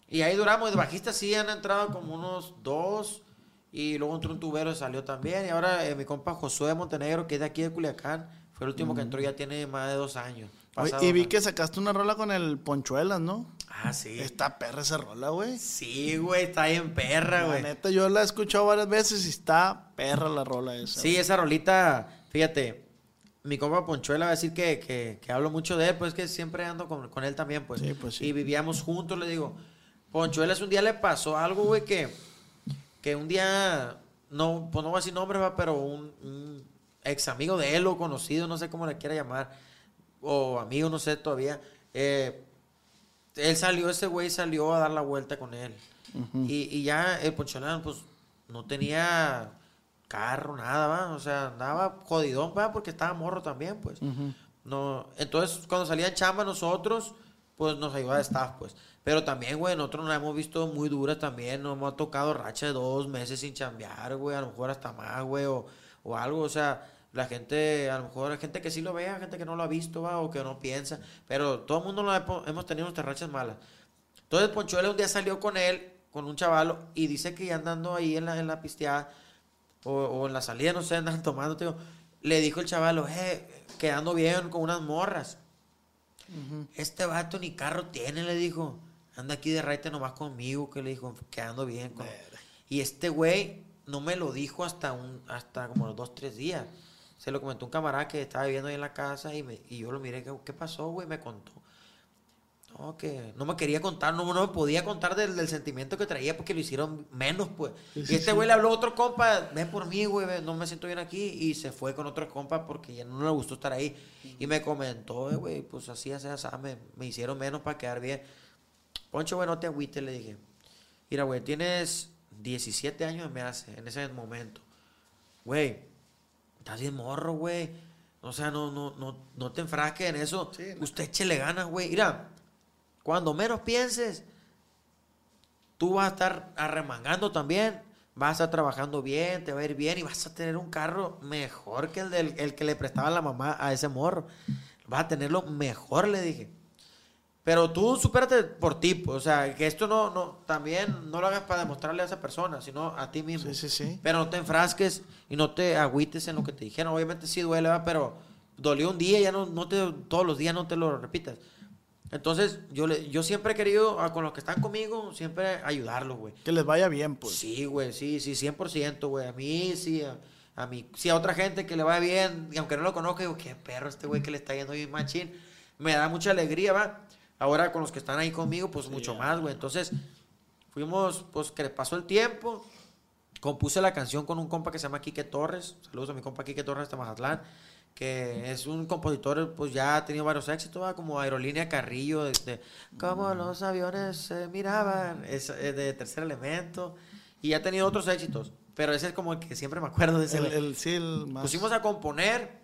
y ahí duramos, de bajistas sí han entrado como unos dos, y luego entró un tubero y salió también, y ahora eh, mi compa Josué Montenegro, que es de aquí de Culiacán, fue el último que entró, ya tiene más de dos años. Oye, y vi que sacaste una rola con el Ponchuelas, ¿no? Ah, sí. Está perra esa rola, güey. Sí, güey, está bien perra, La güey. neta, yo la he escuchado varias veces y está perra la rola esa. Sí, esa rolita, fíjate, mi compa Ponchuela va a decir que, que, que hablo mucho de él, pues que siempre ando con, con él también, pues. Sí, pues sí. Y vivíamos juntos, le digo. Ponchuelas un día le pasó algo, güey, que, que un día, no, pues no voy a decir nombres, va, pero un, un ex amigo de él o conocido, no sé cómo le quiera llamar, o amigo, no sé todavía, eh, él salió, ese güey salió a dar la vuelta con él. y, y ya el Poncholán, pues, no tenía carro, nada, ¿va? O sea, andaba jodidón, ¿va? Porque estaba morro también, pues. No, entonces, cuando salía en chamba nosotros, pues nos ayuda de staff, pues. Pero también, güey, nosotros nos hemos visto muy duras también. Nos hemos tocado racha de dos meses sin chambear, güey. A lo mejor hasta más, güey, o, o algo. O sea, la gente, a lo mejor hay gente que sí lo vea, gente que no lo ha visto, va, o que no piensa. Pero todo el mundo lo hemos, hemos tenido nuestras rachas malas. Entonces, Ponchuela un día salió con él, con un chavalo, y dice que ya andando ahí en la, en la pisteada, o, o en la salida, no sé, andan tomando, tío. Le dijo el chavalo, eh, quedando bien con unas morras. Este vato ni carro tiene, le dijo. Anda aquí de raite nomás conmigo, que le dijo, quedando bien. con-". Y este güey no me lo dijo hasta un hasta como los dos, tres días. Se lo comentó un camarada que estaba viviendo ahí en la casa y, me, y yo lo miré, ¿qué, qué pasó, güey? Me contó. No, que no me quería contar, no, no me podía contar del, del sentimiento que traía porque lo hicieron menos, pues. y este güey le habló a otro compa, ven por mí, güey, no me siento bien aquí. Y se fue con otro compa porque ya no le gustó estar ahí. Y me comentó, "Eh, güey, pues así, así, así, me, me hicieron menos para quedar bien. Poncho, güey, no te agüites, le dije. Mira, güey, tienes 17 años, me hace, en ese momento. Güey, estás bien morro, güey. O sea, no, no, no, no te enfrasques en eso. Usted échele ganas, güey. Mira, cuando menos pienses, tú vas a estar arremangando también. Vas a estar trabajando bien, te va a ir bien y vas a tener un carro mejor que el, del, el que le prestaba la mamá a ese morro. Vas a tenerlo mejor, le dije. Pero tú supérate por ti, pues, o sea, que esto no, no, también no lo hagas para demostrarle a esa persona, sino a ti mismo. Sí, sí, sí. Pero no te enfrasques y no te agüites en lo que te dijeron. Obviamente sí duele, ¿va? pero dolió un día, ya no, no te, todos los días no te lo repitas. Entonces, yo, le, yo siempre he querido, a- con los que están conmigo, siempre ayudarlos, güey. Que les vaya bien, pues. Sí, güey, sí, sí, 100%, güey. A mí, sí, a, a mí, sí, a otra gente que le vaya bien, y aunque no lo conozca, digo, qué perro este güey que le está yendo bien machín. Me da mucha alegría, va. Ahora con los que están ahí conmigo, pues mucho más, güey. Entonces, fuimos, pues, que pasó el tiempo. Compuse la canción con un compa que se llama Quique Torres. Saludos a mi compa Quique Torres de Mazatlán. Que es un compositor, pues ya ha tenido varios éxitos, ¿va? como Aerolínea Carrillo, de Como los aviones se miraban, es, es de tercer elemento. Y ha tenido otros éxitos. Pero ese es como el que siempre me acuerdo de ese. El, el- sí, el más. Pusimos a componer.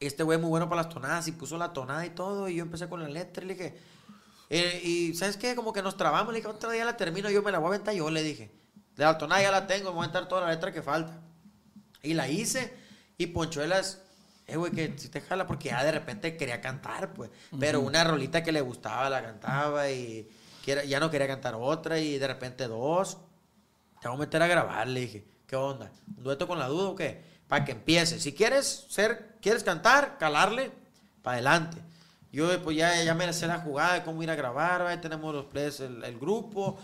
Este güey muy bueno para las tonadas y puso la tonada y todo. Y yo empecé con la letra y le dije. eh, y ¿sabes qué? Como que nos trabamos. Le dije, otro día la termino. Yo me la voy a aventar yo, le dije. De la tonada ya la tengo. Me voy a aventar toda la letra que falta. Y la hice. Y Ponchuelas. Eh, güey, que si te jala. Porque ya de repente quería cantar, pues. Pero una rolita que le gustaba la cantaba. Y ya no quería cantar otra. Y de repente dos. Te voy a meter a grabar, le dije. ¿Qué onda? ¿Un dueto con la duda o qué? Para que empiece. Si quieres ser, quieres cantar, calarle, para adelante. Yo pues ya, ya me sé la jugada de cómo ir a grabar, ahí tenemos los plays, el, el grupo.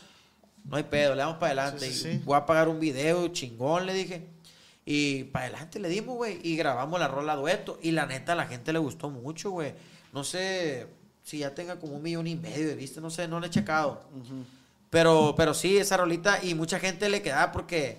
No hay pedo, le damos para adelante. Sí, sí, Y sí. Voy a pagar un video chingón, le dije. Y para adelante le dimos, güey. Y grabamos la rola dueto. Y la neta, a la gente le gustó mucho, güey. No sé si ya tenga como un millón y medio de vistas, no sé, no le he checado. Pero, pero sí, esa rolita, y mucha gente le queda porque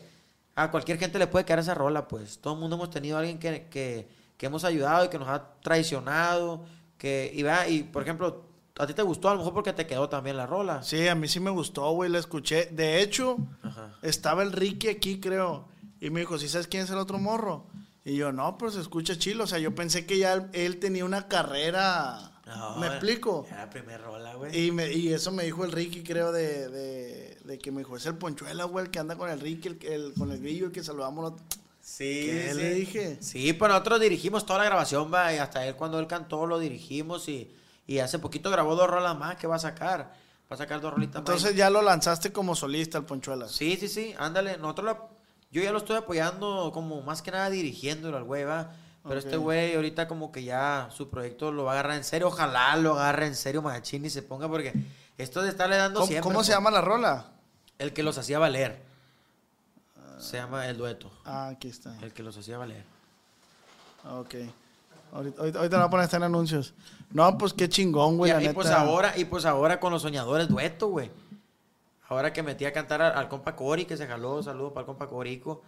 a cualquier gente le puede quedar esa rola, pues. Todo el mundo hemos tenido a alguien que, que, que hemos ayudado y que nos ha traicionado. Que, y, va, y por ejemplo, a ti te gustó a lo mejor porque te quedó también la rola. Sí, a mí sí me gustó, güey, la escuché. De hecho, Ajá. estaba el Ricky aquí, creo. Y me dijo, ¿sí sabes quién es el otro morro? Y yo, no, pero se escucha chilo. O sea, yo pensé que ya él tenía una carrera. No, ¿Me explico? Era la primera rola, güey. Y, me, y eso me dijo el Ricky, creo, de, de, de que me dijo, es el Ponchuela, güey, el que anda con el Ricky, el, el- con el grillo, el que saludamos. Sí, ¿Qué le dije? Sí, pero nosotros dirigimos toda la grabación, va, y hasta él cuando él cantó lo dirigimos y, y hace poquito grabó dos rolas más que va a sacar. Va a sacar dos rolitas más. Entonces ya lo lanzaste como solista, el Ponchuela. Sí, sí, sí, ándale. Nosotros lo- yo ya lo estoy apoyando como más que nada dirigiéndolo al güey, va. Pero este güey ahorita como que ya su proyecto lo va a agarrar en serio. Ojalá lo agarre en serio Machín y se ponga porque esto de estarle dando ¿Cómo, siempre. cómo se llama la rola? El que los hacía valer. Se llama el dueto. Ah, aquí está. El que los hacía valer. Ok. Ahorita, ahorita, ahorita lo voy a poner hasta en anuncios. No, pues qué chingón, güey, y, la y neta. pues ahora, y pues ahora con los soñadores dueto, güey. Ahora que metí a cantar al, al compa Cori, que se jaló, saludo para el compa Corico.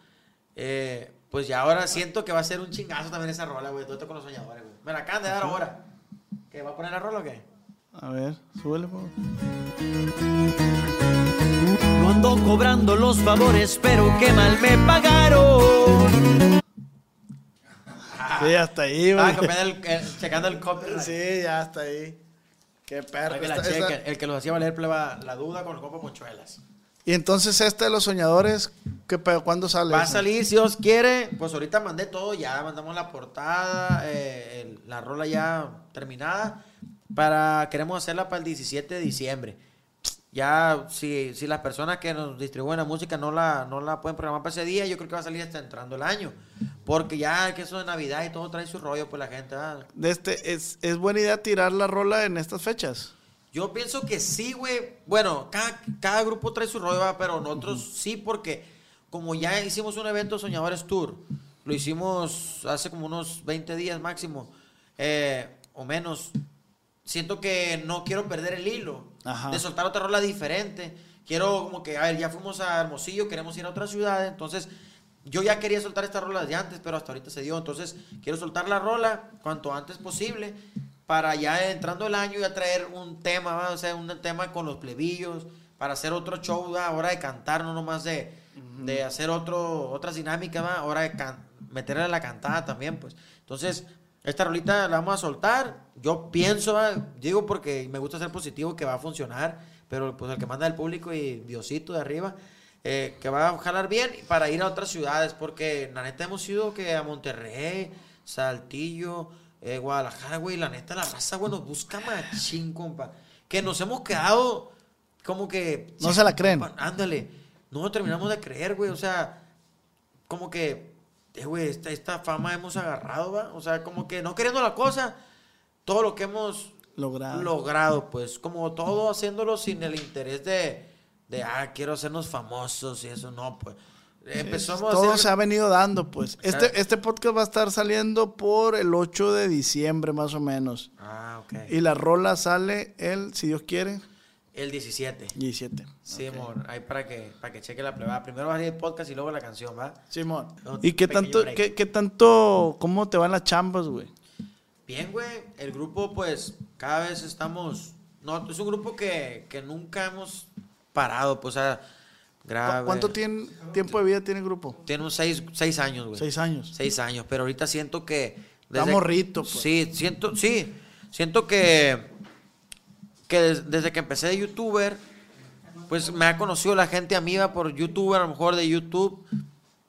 Eh, pues ya ahora siento que va a ser un chingazo también esa rola, güey. Dueto con los soñadores, güey. Me la acaban de dar ahora. ¿Qué? ¿Va a poner la rola o qué? A ver, súbele, por favor. No ando cobrando los favores, pero qué mal me pagaron. Sí, hasta ahí, güey. el- el- checando el copyright. Sí, ya hasta ahí. Qué perro. Para que la Esta- esta- chequen. El que los hacía valer pleba la duda con el compa Ponchuelas. Y entonces este de los soñadores, ¿qué pedo? ¿Cuándo sale? Va a salir, si Dios quiere. Pues ahorita mandé todo ya. Mandamos la portada, eh, el- la rola ya terminada. Para, queremos hacerla para el 17 de diciembre. Ya, si, si las personas que nos distribuyen la música no la, no la pueden programar para ese día, yo creo que va a salir hasta entrando el año. Porque ya que eso de Navidad y todo trae su rollo, pues la gente. ah. De este, es, es buena idea tirar la rola en estas fechas. Yo pienso que sí, güey. Bueno, cada, cada grupo trae su rollo, pero nosotros sí, porque como ya hicimos un evento Soñadores Tour, lo hicimos hace como unos 20 días máximo, eh, o menos. Siento que no quiero perder el hilo Ajá. de soltar otra rola diferente. Quiero como que, a ver, ya fuimos a Hermosillo, queremos ir a otra ciudad, entonces yo ya quería soltar esta rola desde antes, pero hasta ahorita se dio. Entonces, quiero soltar la rola cuanto antes posible para ya entrando el año ya traer un tema, ¿va? o sea, un tema con los plebillos, para hacer otro show, ¿va? ahora de cantar, no nomás de, de hacer otro, otras dinámicas, ¿va? ahora de can- meterle la cantada también, pues. Entonces, esta rolita la vamos a soltar. Yo pienso, ¿va? digo porque me gusta ser positivo que va a funcionar, pero pues el que manda el público y Diosito de arriba, eh, que va a jalar bien para ir a otras ciudades, porque la neta hemos ido que a Monterrey, Saltillo, eh, Guadalajara, güey, la neta la raza, güey, nos busca machín, compa. Que nos hemos quedado como que... No se la creen. compa, Ándale, no terminamos de creer, güey, o sea, como que, eh, güey, esta, esta fama hemos agarrado, ¿va? O sea, como que no queriendo la cosa, todo lo que hemos Logrado. logrado, pues, como todo haciéndolo sin el interés de, de ah, quiero hacernos famosos y eso, no, pues. Empezamos a Todo hacer- se ha venido dando, pues. Exacto. Este, este podcast va a estar saliendo por el 8 de diciembre, más o menos. Ah, ok. Y la rola sale el, si Dios quiere, El 17. 17. Sí, amor, ahí para que, para que cheque la plebada. Primero va a salir el podcast y luego la canción, ¿va? Simón. Un ¿Y qué tanto, qué, qué tanto, cómo te van las chambas, güey? Bien, güey. El grupo, pues, cada vez estamos. No, es un grupo que, que nunca hemos parado, pues, o sea, grave. ¿Cu- ¿Cuánto tiene, tiempo de vida tiene el grupo? Tiene unos seis, seis años, güey. Seis años. Seis años, pero ahorita siento que. Está morrito, pues. Sí, siento, sí. Siento que. Que des- desde que empecé de youtuber, pues me ha conocido la gente amiga por youtuber, a lo mejor de YouTube.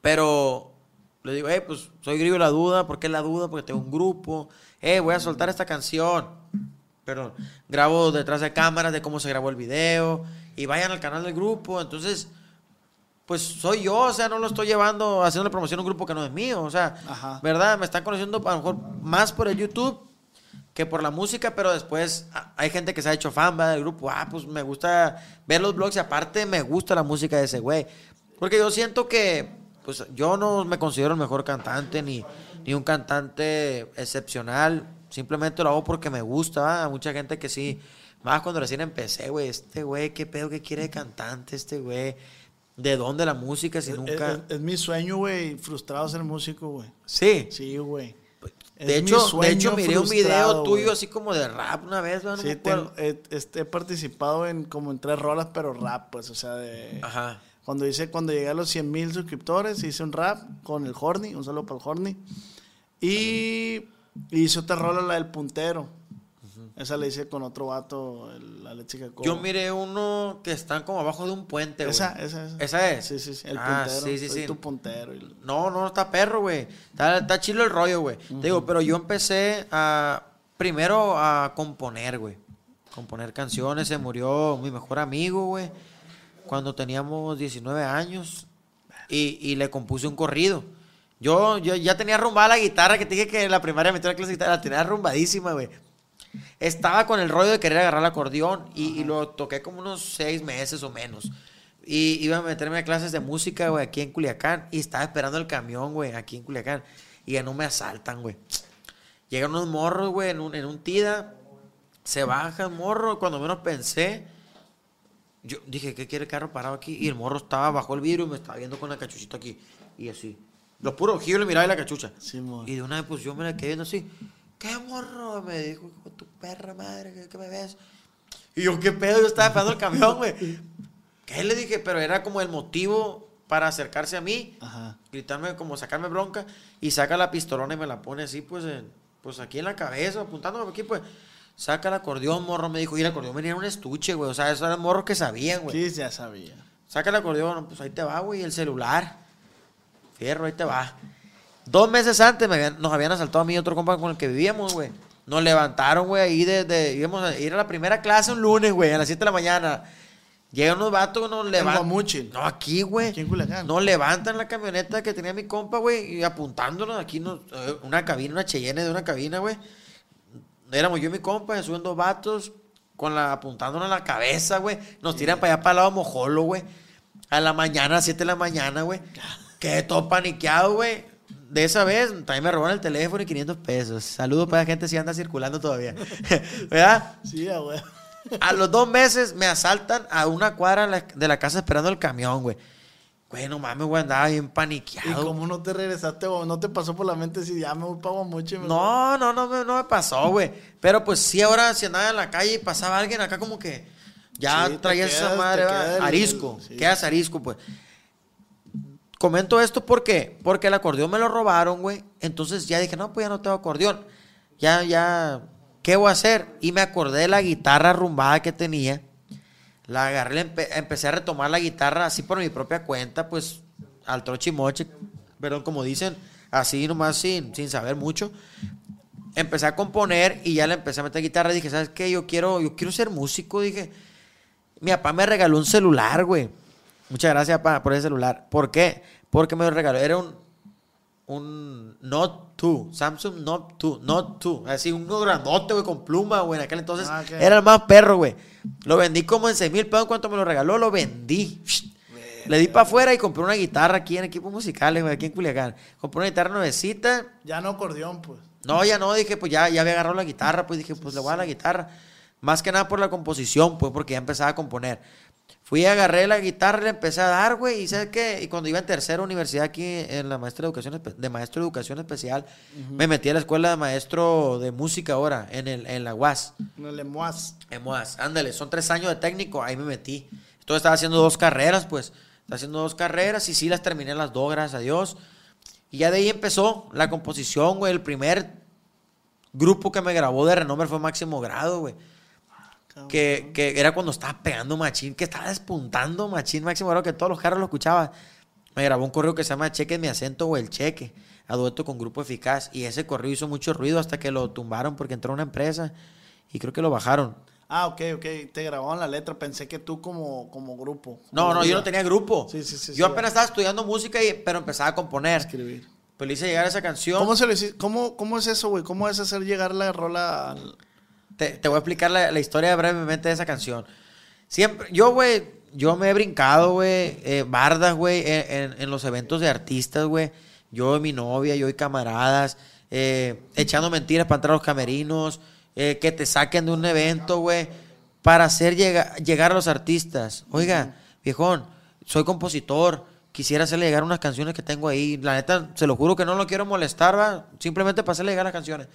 Pero le digo, eh, pues soy Grillo La Duda. ¿Por qué La Duda? Porque tengo un grupo. Eh, voy a soltar esta canción. Pero grabo detrás de cámaras de cómo se grabó el video. Y vayan al canal del grupo. Entonces, pues soy yo. O sea, no lo estoy llevando haciendo promoción a un grupo que no es mío. O sea, Ajá. ¿verdad? Me están conociendo a lo mejor más por el YouTube que por la música, pero después hay gente que se ha hecho fan ¿va? del grupo. Ah, pues me gusta ver los blogs y aparte me gusta la música de ese güey. Porque yo siento que, pues yo no me considero el mejor cantante ni, ni un cantante excepcional. Simplemente lo hago porque me gusta. Hay mucha gente que sí, más cuando recién empecé, güey, este güey, qué pedo que quiere de cantante, este güey. ¿De dónde la música si Es, nunca? es- es mi sueño, güey, frustrado ser músico, güey. sí. Sí, güey. Es De hecho, de hecho miré un video tuyo así como de rap una vez, no me Sí, tengo- he, este, he participado en como en tres rolas, pero rap, pues, o sea, de... Ajá. Cuando hice, cuando llegué a los 100 mil suscriptores, hice un rap con el Horny, un saludo para el Horny. Y hice otra rola, la del puntero. Esa la hice con otro vato, el- la chica Yo miré uno que están como abajo de un puente, güey. Esa, esa, esa. ¿Esa es? Sí, sí, sí, el Ah, puntero. sí, sí, soy sí. tu puntero. y- No, no, está perro, güey. Está, está chilo el rollo, güey. Te digo, pero yo empecé a, primero a componer, güey. Componer canciones. Se murió mi mejor amigo, güey. Cuando teníamos 19 años. Y, le compuse un corrido. Yo, ya tenía rumbada la guitarra, que te dije que en la primaria metí la clase de guitarra, la tenía rumbadísima, güey. Estaba con el rollo de querer agarrar el acordeón y, y lo toqué como unos seis meses o menos. Y iba a meterme a clases de música, güey, aquí en Culiacán. Y estaba esperando el camión, güey, aquí en Culiacán. Y ya no me asaltan, güey. Llegan unos morros, güey, en un, en un tida. Se baja el morro. Cuando menos pensé, yo dije, ¿qué quiere el carro parado aquí? Y el morro estaba bajo el vidrio y me estaba viendo con la cachuchita aquí. Y así. Los puros giros le miraba y la cachucha. Simón. y de una vez, pues yo me la quedé viendo así. ¿Qué morro? Me dijo, tu perra madre, ¿qué, qué me ves? Y yo, ¿qué pedo? Yo estaba esperando el camión, güey. ¿Qué le dije? Pero era como el motivo para acercarse a mí, Ajá. gritarme, como sacarme bronca, y saca la pistolona y me la pone así, pues, en- pues aquí en la cabeza, apuntándome aquí, pues. Saca el acordeón, morro, me dijo. Y el acordeón venía en un estuche, güey. O sea, esos eran morros que sabían, güey. Sí, ya sabía. Saca el acordeón, pues ahí te va, güey, el celular. Fierro, ahí te va. Dos meses antes me habían- nos habían asaltado a mí y otro compa con el que vivíamos, güey. Nos levantaron, güey, ahí desde... íbamos a ir a la primera clase un lunes, güey, a las 7 de la mañana. Llegan unos vatos, nos levantan... No, aquí, güey. Nos levantan la camioneta que tenía mi compa, güey, y apuntándonos aquí, nos- eh, una cabina, una Cheyenne de una cabina, güey. Éramos yo y mi compa, suben dos vatos con la, apuntándonos a la cabeza, güey. Nos tiran para allá para el lado mojolo, güey. A la mañana, a 7 de la mañana, güey. Quedé todo paniqueado, güey. De esa vez, también me robaron el teléfono y 500 pesos. Saludos para la gente si anda circulando todavía. ¿Verdad? Sí, güey. A los dos meses me asaltan a una cuadra de la casa esperando el camión, güey. Güey, no mames, güey, andaba bien ¿Y paniqueado. cómo no te regresaste o no te pasó por la mente si ya me voy para y voy? No, no, no, me- no me pasó, güey. Pero pues sí, ahora si andaba en la calle y pasaba alguien acá como que ya Sí, te traía esa quedas- madre, queda el- arisco. sí. Quedas arisco, pues. Comento esto porque, porque el acordeón me lo robaron, güey. Entonces ya dije, no, pues ya no tengo acordeón. Ya, ya, ¿qué voy a hacer? Y me acordé de la guitarra rumbada que tenía. La agarré, empe- empecé a retomar la guitarra así por mi propia cuenta, pues al trochimoche, perdón, como dicen, así nomás sin, sin saber mucho. Empecé a componer y ya le empecé a meter guitarra. Dije, ¿sabes qué? Yo quiero, yo quiero ser músico. Dije, mi papá me regaló un celular, güey. Muchas gracias, papá, por ese celular. ¿Por qué? Porque me lo regaló. Era un, un Note 2, Samsung Note 2, Note 2. Así, uno grandote, güey, con pluma, güey. En aquel entonces Ah, era el más perro, güey. Lo vendí como en 6 mil pesos. ¿Cuánto me lo regaló? Lo vendí. Le di para afuera y compré una guitarra aquí en equipos musicales, güey, aquí en Culiacán. Compré una guitarra nuevecita. Ya no acordeón, pues. No, ya no, dije, pues ya, ya había agarrado la guitarra, pues dije, pues le voy a dar la guitarra. Más que nada por la composición, pues porque ya empezaba a componer. Fui, agarré la guitarra, le empecé a dar, güey, y ¿sabes qué? Y cuando iba en tercera universidad aquí en la maestra de educación, de maestro de educación especial, me metí a la escuela de maestro de música ahora, en, el, en la UAS. No le muas. En UAS, ándale, son tres años de técnico, ahí me metí. Entonces estaba haciendo dos carreras, pues. Estaba haciendo dos carreras y sí las terminé las dos, gracias a Dios. Y ya de ahí empezó la composición, güey. El primer grupo que me grabó de renombre fue Máximo Grado, güey. Que, que era cuando estaba pegando machín, que estaba despuntando machín Máximo Grado, que todos los carros lo escuchaban. Me grabó un correo que se llama Cheque mi acento o El Cheque, a dueto con Grupo Eficaz. Y ese correo hizo mucho ruido hasta que lo tumbaron porque entró una empresa y creo que lo bajaron. Ah, ok, ok. Te grababan la letra. Pensé que tú como, como grupo. No, no, yo no tenía grupo. Sí, sí, sí, yo sí, apenas estaba estudiando música, y, pero empezaba a componer. Escribir. Pues le hice llegar esa canción. ¿Cómo, se hici- cómo, ¿Cómo es eso, güey? ¿Cómo es hacer llegar la rola al... Te, te voy a explicar la, la historia brevemente de esa canción. Siempre, yo, güey, yo me he brincado, güey, eh, bardas, güey, en, en- en los eventos de artistas, güey. Yo y mi novia, yo y camaradas, eh, echando mentiras para entrar a los camerinos, eh, que te saquen de un evento, güey, para hacer llega- llegar a los artistas. Oiga, viejón, soy compositor, quisiera hacerle llegar unas canciones que tengo ahí. La neta, se lo juro que no lo quiero molestar, va, simplemente para hacerle llegar las canciones.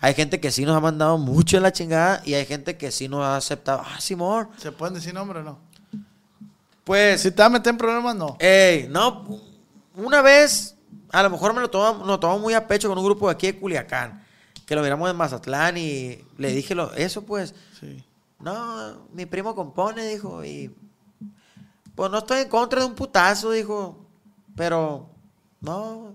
Hay gente que sí nos ha mandado mucho en la chingada y hay gente que sí nos ha aceptado. Ah, Simón. ¿Se pueden decir nombre o no? Pues, Si te vas a meter en problemas, no. ey, no, una vez, a lo mejor me lo tomamos, nos tomamos muy a pecho con un grupo de aquí de Culiacán, que lo miramos en Mazatlán y le dije lo, eso pues, Sí. no, mi primo compone, dijo, y pues no estoy en contra de un putazo, dijo, pero no,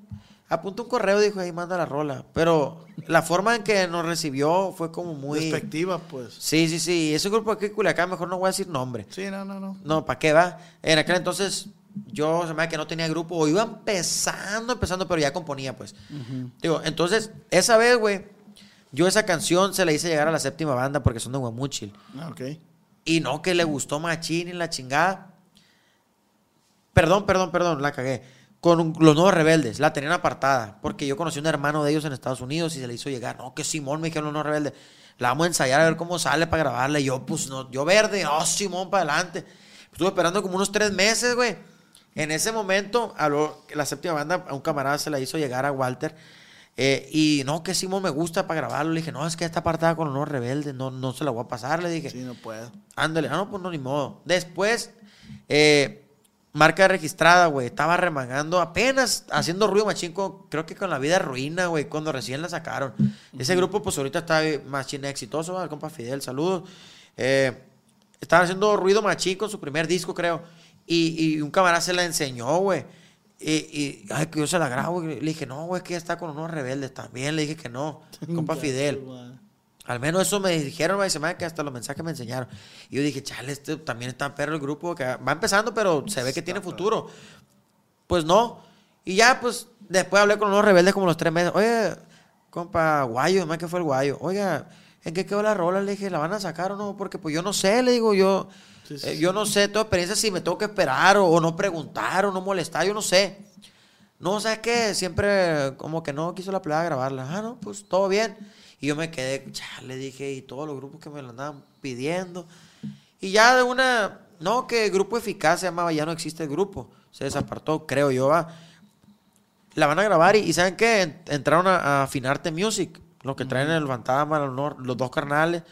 apunta un correo, dijo, ahí manda la rola. Pero la forma en que nos recibió fue como muy... Despectiva, pues. Sí, sí, sí. Ese grupo aquí, Culiacán, mejor no voy a decir nombre. Sí, no, no, no. No, ¿para qué va? En aquel entonces yo se me da que no tenía grupo, o iba empezando, empezando, pero ya componía, pues. Digo, entonces, esa vez, güey, yo esa canción se la hice llegar a la séptima banda porque son de Guamuchil. Ah, ok. Y no que le gustó machín y la chingada. Perdón, perdón, perdón, la cagué. Con los nuevos rebeldes, la tenían apartada. Porque yo conocí a un hermano de ellos en Estados Unidos y se le hizo llegar. No, que Simón me dijeron los nuevos rebeldes. La vamos a ensayar a ver cómo sale para grabarla. Y yo, pues, no, yo verde, no, Simón, para adelante. Estuve esperando como unos tres meses, güey. En ese momento, habló la séptima banda, a un camarada se la hizo llegar a Walter. eh, y no, que Simón me gusta para grabarlo. Le dije, no, es que está apartada con los nuevos rebeldes. No, no se la voy a pasar. Le dije, Sí, no puedo. Ándale, ah, no, pues no, ni modo. Después, eh, marca registrada, güey. Estaba remangando, apenas haciendo ruido machín, con- creo que con la vida ruina, güey, cuando recién la sacaron. Ese grupo, pues ahorita está machín exitoso, compa Fidel, saludos. Eh, estaban haciendo ruido machín con su primer disco, creo. Y, y un camarada se la enseñó, güey. Y, y, ay, que yo se la grabo. Le dije, no, güey, es que ya está con unos rebeldes también. Le dije que no, compa Fidel. Al menos eso me dijeron, me hace que hasta los mensajes me enseñaron. Y yo dije, chale, este también está perro el grupo, que va empezando, pero se ve que tiene futuro. Pues no. Y ya, pues, después hablé con los rebeldes como los tres meses. Oye, compa, guayo, más que fue el guayo. Oiga, ¿en qué quedó la rola? Le dije, ¿la van a sacar o no? Porque pues yo no sé, le digo, yo, Sí, sí, eh, yo no sé, tengo experiencia si me tengo que esperar o, o no preguntar o no molestar, yo no sé. No, ¿sabes qué? Siempre como que no quiso la playa grabarla. Ah, no, pues todo bien. Y yo me quedé, ya le dije, y todos los grupos que me lo andaban pidiendo. Y ya de una, no, que grupo eficaz se llamaba, ya no existe el grupo. Se desapartó, creo yo, va. La van a grabar y, y ¿saben qué? En- Entraron a, a Afinarte Music, los que traen el fantasma, los, los dos carnales.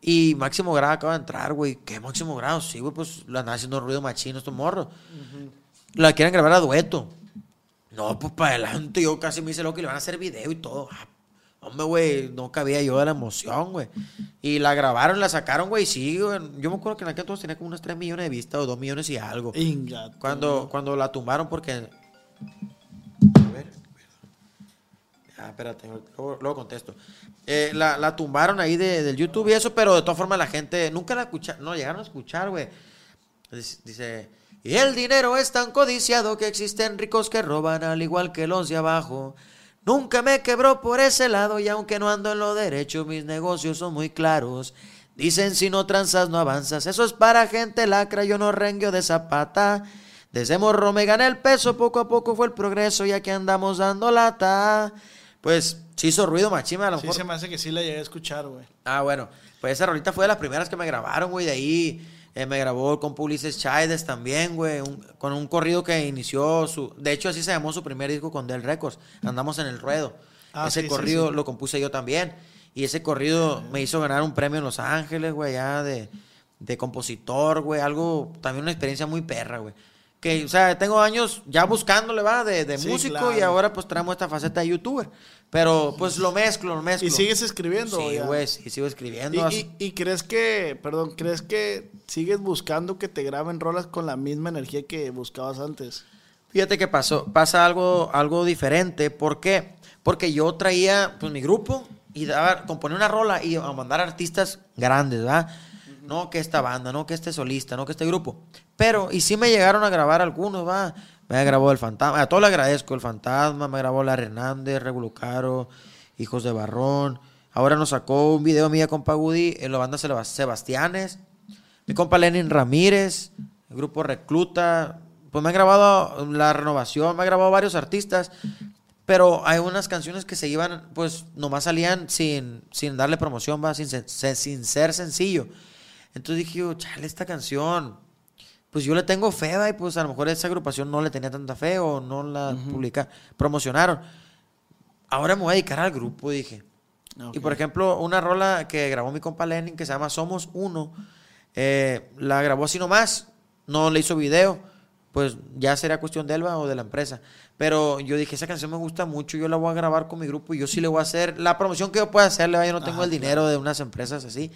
Y Máximo Grado acaba de entrar, güey. ¿Qué Máximo Grado? Sí, güey, pues lo andan haciendo ruido machino estos morros. La quieren grabar a dueto. No, pues para adelante. Yo casi me hice loco y le van a hacer video y todo. Ah, hombre, güey, no cabía yo de la emoción, güey. Y la grabaron, la sacaron, güey. Sí, güey. Yo me acuerdo que en aquel entonces tenía como unos 3 millones de vistas o 2 millones y algo. Cuando, cuando la tumbaron porque... A ver. Ah, espérate, luego, luego contesto. Eh, la, la tumbaron ahí de, del YouTube y eso, pero de todas formas la gente nunca la escucharon, no llegaron a escuchar, güey. Dice, dice, y el dinero es tan codiciado que existen ricos que roban al igual que los de abajo. Nunca me quebró por ese lado y aunque no ando en lo derecho, mis negocios son muy claros. Dicen si no transas no avanzas, eso es para gente lacra, yo no rengueo de zapata. Desde morro me gané el peso, poco a poco fue el progreso, ya que andamos dando lata. Pues se hizo ruido machima, a lo Sí, mejor. se me hace que sí la llegué a escuchar, güey. Ah, bueno, pues esa rolita fue de las primeras que me grabaron, güey, de ahí eh, me grabó con Ulises Chaides también, güey, un- con un corrido que inició su... De hecho, así se llamó su primer disco con Del Records, Andamos en el Ruedo. Ah, ese sí, sí, corrido sí. lo compuse yo también. Y ese corrido me hizo ganar un premio en Los Ángeles, güey, ya de, de compositor, güey, algo, también una experiencia muy perra, güey. Que, o sea, tengo años ya buscándole, va, de, de Sí, músico y ahora pues traemos esta faceta de youtuber. Pero pues lo mezclo, lo mezclo. ¿Y sigues escribiendo? Sí, güey, sí, sigo escribiendo. ¿Y, y, y crees que, perdón, crees que sigues buscando que te graben rolas con la misma energía que buscabas antes? Fíjate que pasó, pasa algo, algo diferente. ¿Por qué? Porque yo traía pues mi grupo y daba, componía una rola y a mandar artistas grandes, ¿verdad? No que esta banda, no que este solista, no que este grupo. Pero, y sí me llegaron a grabar algunos, va. Me grabó el fantasma, a todos le agradezco, el fantasma, me grabó la Hernández, Revolucaro, Hijos de Barrón. Ahora nos sacó un video mía con Pagudi en la banda Sebas- Sebastianes. Mi compa Lenin Ramírez, el grupo Recluta. Pues me ha grabado La Renovación, me ha grabado varios artistas. Pero hay unas canciones que se iban, pues nomás salían sin, sin darle promoción, va, sin, sin ser sencillo. Entonces dije yo, chale, esta canción, pues yo le tengo fe, y pues a lo mejor esa agrupación no le tenía tanta fe o no la publica, promocionaron. Ahora me voy a dedicar al grupo, dije. Y por ejemplo, una rola que grabó mi compa Lenin que se llama Somos Uno, eh, la grabó así nomás, no le hizo video, pues ya sería cuestión de Elba o de la empresa. Pero yo dije, esa canción me gusta mucho, yo la voy a grabar con mi grupo y yo sí le voy a hacer la promoción que yo pueda hacerle, yo no tengo Ajá, el dinero de unas empresas así,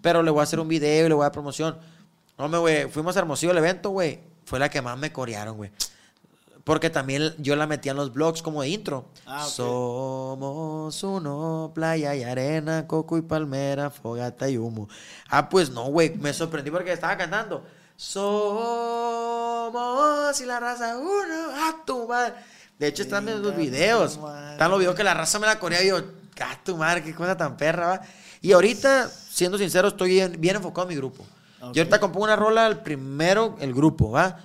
pero le voy a hacer un video y le voy a dar promoción. No, me, güey, fuimos a Hermosillo el evento, güey, fue la que más me corearon, güey. Porque también yo la metía en los blogs como de intro. Ah. Somos uno, playa y arena, coco y palmera, fogata y humo. Ah, pues no, güey, me sorprendí porque estaba cantando. Somos y la raza uno, a tu madre. De hecho, están en los videos. Están los videos que la raza me la corea y yo, a tu madre, qué cosa tan perra, va. Y ahorita, siendo sincero, estoy bien, bien enfocado en mi grupo. Yo ahorita compongo una rola, el primero, el grupo, ¿va?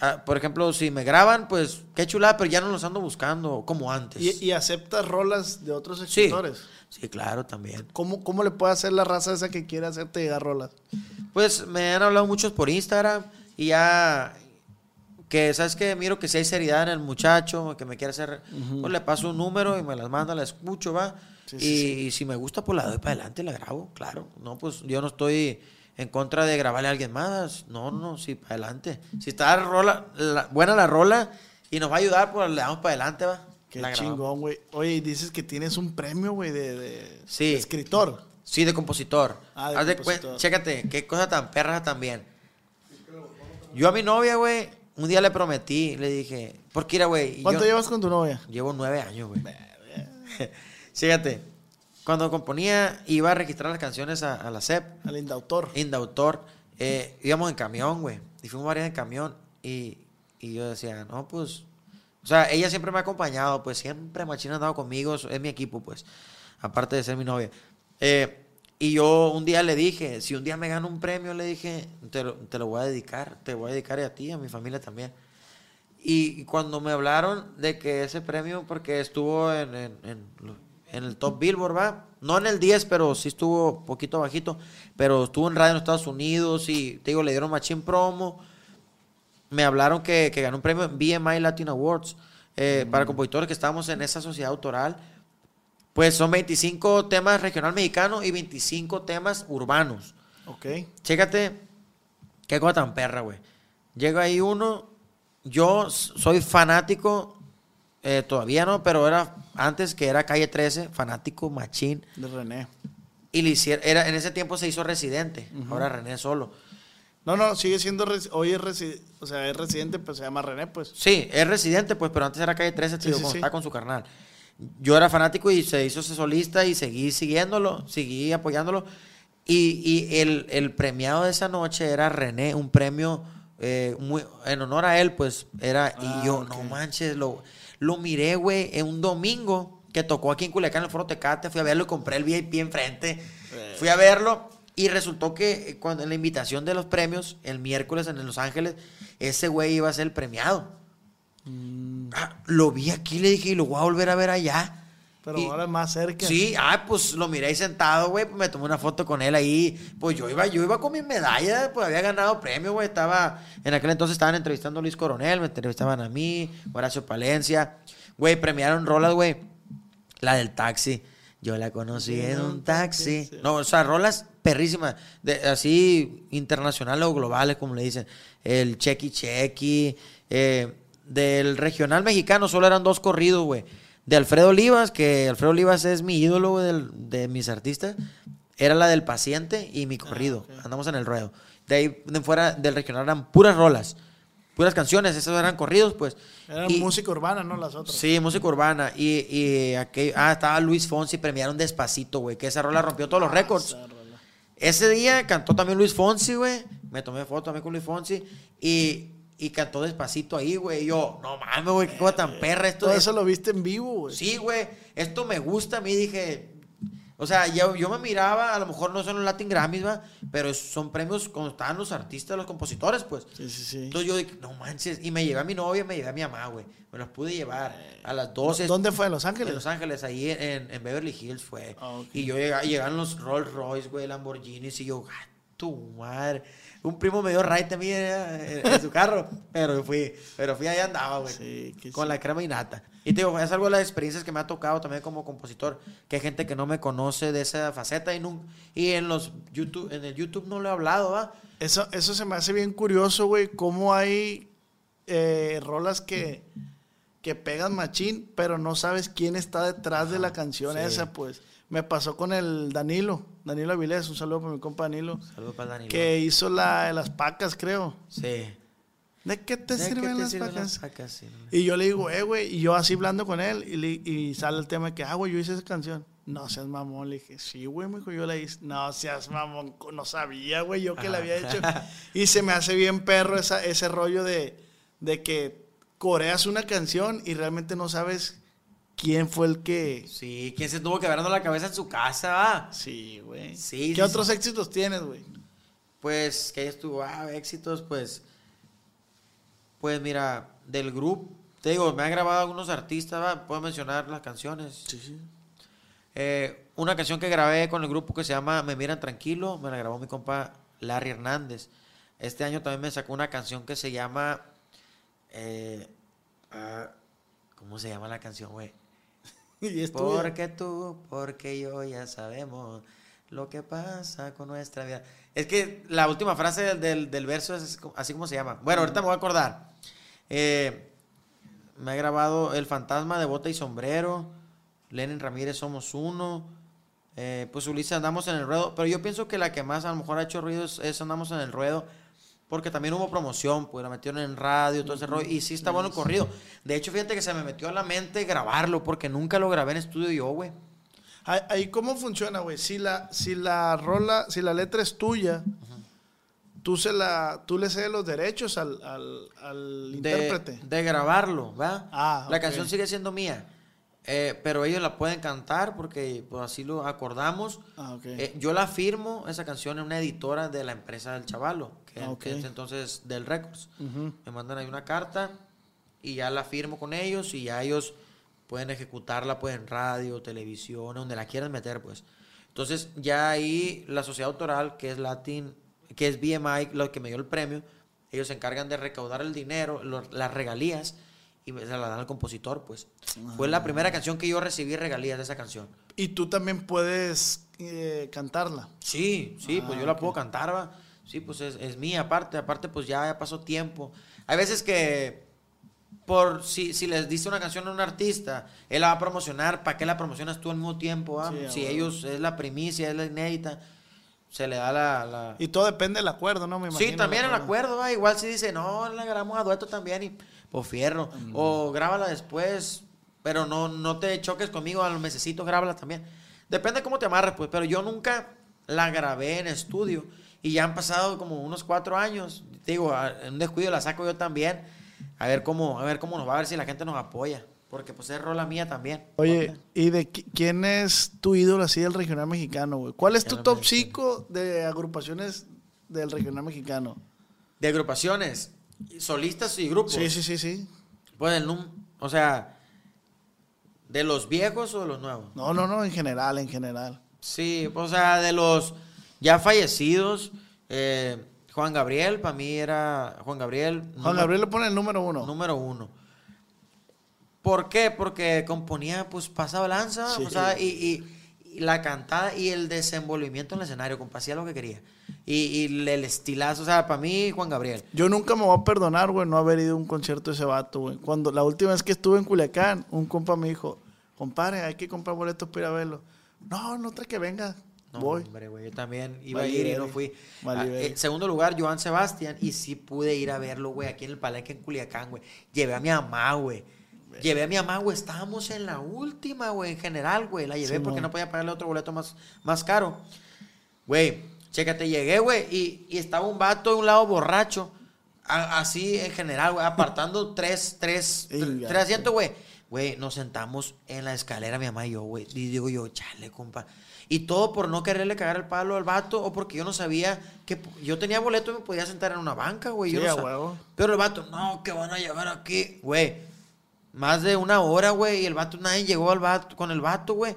Ah, por ejemplo, si me graban, pues qué chulada, pero ya no los ando buscando como antes. ¿Y, y aceptas rolas de otros escritores? sí, claro, también. ¿Cómo, ¿Cómo le puede hacer la raza esa que quiere hacerte llegar rolas? Pues me han hablado muchos por Instagram y ya que, ¿sabes qué? Miro que si hay seriedad en el muchacho, que me quiere hacer, pues le paso un número y me las manda, la escucho, ¿va? Sí, y, sí, y si me gusta, pues la doy para adelante, la grabo, claro. No, pues yo no estoy en contra de grabarle a alguien más. No, no, sí, para adelante. Si está la rola, la- buena la rola y nos va a ayudar, pues le damos para adelante, ¿va? Qué La chingón, güey. Oye, dices que tienes un premio, güey, de, de- Sí. de escritor. Sí, de compositor. Ah, de Haz compositor. Chécate, qué cosa tan perra también. Yo a mi novia, güey, un día le prometí, le dije, porque mira, güey. ¿Cuánto yo llevas con tu novia? Llevo nueve años, güey. Fíjate, cuando componía, iba a registrar las canciones a, a la CEP, Al indautor. Indautor, eh, íbamos en camión, güey, y fuimos varias en camión, y, y yo decía, no, pues, o sea, ella siempre me ha acompañado, pues siempre Machina ha andado conmigo, es mi equipo, pues, aparte de ser mi novia. Eh, y yo un día le dije, si un día me gano un premio, le dije, te lo, te lo voy a dedicar, te voy a dedicar a ti, a mi familia también. Y cuando me hablaron de que ese premio, porque estuvo en, en- en lo- en el top Billboard, ¿va? No en el 10, pero sí estuvo poquito bajito, pero estuvo en radio en Estados Unidos y, te digo, le dieron machín promo. Me hablaron que, que ganó un premio en BMI Latin Awards eh, para compositores que estábamos en esa sociedad autoral. Pues son 25 temas regional mexicano y 25 temas urbanos. Ok. Chécate, qué cosa tan perra, güey. Llega ahí uno, yo soy fanático, eh, todavía no, pero era antes que era calle 13, fanático machín. De René. Y le hicieron, era, en ese tiempo se hizo residente, ahora René solo. No, no, sigue siendo. Hoy es residente. O sea, es residente, pues se llama René, pues. Sí, es residente, pues, pero antes era calle 13, te Sí, digo, sí, estaba con su carnal. Yo era fanático y se hizo ese solista y seguí siguiéndolo, seguí apoyándolo. Y, y el, el premiado de esa noche era René, un premio eh, muy, en honor a él, pues era. Ah, y yo, ok. no manches, lo, lo miré, güey, en un domingo que tocó aquí en Culiacán, en el Foro Tecate. Fui a verlo y compré el VIP enfrente. Fui a verlo y resultó que eh, cuando en la invitación de los premios, el miércoles en Los Ángeles, ese güey iba a ser el premiado. Ah, lo vi aquí, le dije, y lo voy a volver a ver allá. Pero Y- ahora más cerca. Sí, ah, pues lo miré ahí sentado, güey, pues me tomé una foto con él ahí. Pues yo iba, yo iba con mi medalla, pues había ganado premio, güey. Estaba, en aquel entonces estaban entrevistando a Luis Coronel, me entrevistaban a mí, Horacio Palencia. Güey, premiaron rolas, güey. La del taxi. Yo la conocí en un taxi. No, o sea, rolas perrísimas. De, así internacionales o globales, como le dicen. El Chequi Chequi. eh, del regional mexicano solo eran dos corridos, güey. De Alfredo Olivas, que Alfredo Olivas es mi ídolo, güey, del- de mis artistas. Era la del paciente y mi corrido. Andamos en el ruedo. De ahí de fuera del regional eran puras rolas. Puras canciones. Esos eran corridos, pues. Era Y- música urbana, ¿no? Las otras. Sí, música urbana. Y, y aquel- ah, estaba Luis Fonsi, premiaron Despacito, güey, que esa rola rompió todos los récords. Esa rola. Ese día cantó también Luis Fonsi, güey. Me tomé foto también con Luis Fonsi. Y, y cantó Despacito ahí, güey. Y yo, no mames, güey, qué cosa tan perra esto. Todo es- eso lo viste en vivo, güey. Sí, güey, esto me gusta a mí, dije. O sea, yo, yo me miraba, a lo mejor no son los Latin Grammys, ¿va? Pero son premios cuando estaban los artistas, los compositores, pues. Sí, sí, sí. Entonces yo dije, no manches. Y me llevé a mi novia, me llevé a mi mamá, güey. Me los pude llevar a las 12. ¿Dónde fue? ¿En Los Ángeles? En Los Ángeles, ahí en, en Beverly Hills fue. Ah. Y yo llegaba, llegaban los Rolls Royce, güey, Lamborghinis, y yo, "Ah, tu madre. Un primo me dio right a mí eh, en, en su carro, pero fui, pero fui allá andaba, güey. Sí, con sí. la crema y nata. Y te digo, es algo de las experiencias que me ha tocado también como compositor, que hay gente que no me conoce de esa faceta y, nun- y en los YouTube, en el YouTube no lo he hablado, ¿va? Eso, eso se me hace bien curioso, güey. Cómo hay eh, rolas que, que pegan machín, pero no sabes quién está detrás de la canción sí. esa, pues. Me pasó con el Danilo, Danilo Avilés, un saludo para mi compa Danilo, Saludos para Dani. que hizo la de las pacas, creo. Sí. ¿De qué te ¿De qué sirven te las sirven vacas? vacas? Sí, no. Y yo le digo, eh, güey, y yo así hablando con él, y, le- y sale el tema de que, ah, güey, yo hice esa canción. No seas mamón, le dije, sí, güey, me dijo, yo la hice. No seas mamón, no sabía, güey, yo que la había hecho. Y se me hace bien perro esa, ese rollo de, de que coreas una canción y realmente no sabes quién fue el que... Sí, ¿quién se tuvo quebrando la cabeza en su casa? Sí, güey. Sí, ¿Qué sí, otros éxitos tienes, güey? Pues que estuvo, ah, éxitos, pues. Pues mira, del grupo, te digo, me han grabado algunos artistas, ¿va? puedo mencionar las canciones. Sí, sí. Eh, una canción que grabé con el grupo que se llama Me Miran Tranquilo, me la grabó mi compa Larry Hernández. Este año también me sacó una canción que se llama. eh, ah, ¿Cómo se llama la canción, güey? Porque tú, porque yo ya sabemos lo que pasa con nuestra vida. Es que la última frase del, del- verso es así como se llama. Bueno, ahorita me voy a acordar. Eh, me ha grabado El fantasma de bota y sombrero. Lenin Ramírez Somos Uno. eh, pues Ulises Andamos en el Ruedo. Pero yo pienso que la que más a lo mejor ha hecho ruido es, es Andamos en el Ruedo. Porque también hubo promoción, pues la metieron en radio, todo ese rollo. Y sí está bueno el corrido. De hecho, fíjate que se me metió a la mente grabarlo. Porque nunca lo grabé en estudio yo, güey. Ahí, cómo funciona, güey. Si la, si la rola, si la letra es tuya, tú se la, tú le cedes los derechos al, al, al de, intérprete. de grabarlo, ¿va? Ah, La canción sigue siendo mía. Eh, pero ellos la pueden cantar porque pues, así lo acordamos. Ah, ok. Eh, yo la firmo, esa canción, en una editora de la empresa del Chavalo, que, Ah, ok. que es entonces del Records. Ujú. Me mandan ahí una carta y ya la firmo con ellos y ya ellos pueden ejecutarla pues en radio, televisión, donde la quieran meter pues. Entonces ya ahí la sociedad autoral, que es Latin, que es BMI, lo que me dio el premio, ellos se encargan de recaudar el dinero, lo- las regalías y se la dan al compositor pues. Fue la primera canción que yo recibí regalías de esa canción. Y tú también puedes eh, cantarla. Sí, sí, pues Ah, yo la ok. puedo cantar, va. Sí, pues es, es mía, aparte, aparte, pues ya, ya pasó tiempo. Hay veces que, por si, si les diste una canción a un artista, él la va a promocionar, ¿para qué la promocionas tú al mismo tiempo? Sí, si ellos, es la primicia, es la inédita, se le da la... la- Y todo depende del acuerdo, ¿no? Me imagino. Sí, también el acuerdo, va. Igual si dice, no, la grabamos a dueto también y pues fierro. Mm. O grábala después, pero no, no te choques conmigo a los mesecitos, grábala también. Depende cómo te amarres, pues. Pero yo nunca la grabé en estudio. Y ya han pasado como unos cuatro años. Te digo, en un descuido la saco yo también. A ver cómo, a ver cómo nos va, a ver si la gente nos apoya. Porque pues es rola mía también. Oye, ¿y de qui- quién es tu ídolo así del regional mexicano, güey? ¿Cuál es tu top mexicano. 5 de agrupaciones del regional mexicano? De agrupaciones, solistas y grupos. Sí, sí, sí, sí. Pues el o sea, ¿de los viejos o de los nuevos? No, no, no, en general, en general. Sí, o sea, de los ya fallecidos, eh, Juan Gabriel, para mí era Juan Gabriel. Juan número- Gabriel le pone el número uno. Número uno. ¿Por qué? Porque componía, pues, pasaba lanza, Sí. o sea, y, y- y la cantada y el desenvolvimiento en el escenario, compa, hacía lo que quería. Y, y el estilazo, o sea, para mí, Juan Gabriel. Yo nunca me voy a perdonar, güey, no haber ido a un concierto de ese vato, güey. Cuando la última vez que estuve en Culiacán, un compa me dijo, compadre, hay que comprar boletos para ir a verlo. No, no trae que venga. No, Voy. hombre, güey, yo también iba a ir y no fui. Ah, en segundo lugar, Joan Sebastián, y sí pude ir a verlo, güey, aquí en el Palenque, en Culiacán, güey. Llevé a mi mamá, güey. Llevé a mi mamá, güey, estábamos en la última, güey, en general, güey. La llevé Sí, porque mon. no podía pagarle otro boleto más, más caro. Güey, chécate, llegué, güey, y, y estaba un vato de un lado borracho, a- así en general, güey, apartando tres, tres, tres, asientos, güey. Güey, nos sentamos en la escalera, mi mamá y yo, güey. Y digo yo, chale, compa. Y todo por no quererle cagar el palo al vato o porque yo no sabía que yo tenía boleto y me podía sentar en una banca, güey. Yo no huevo. Pero el vato, no, que van a llegar aquí, güey. Más de una hora, güey, y el vato, nadie llegó al vato, con el vato, güey.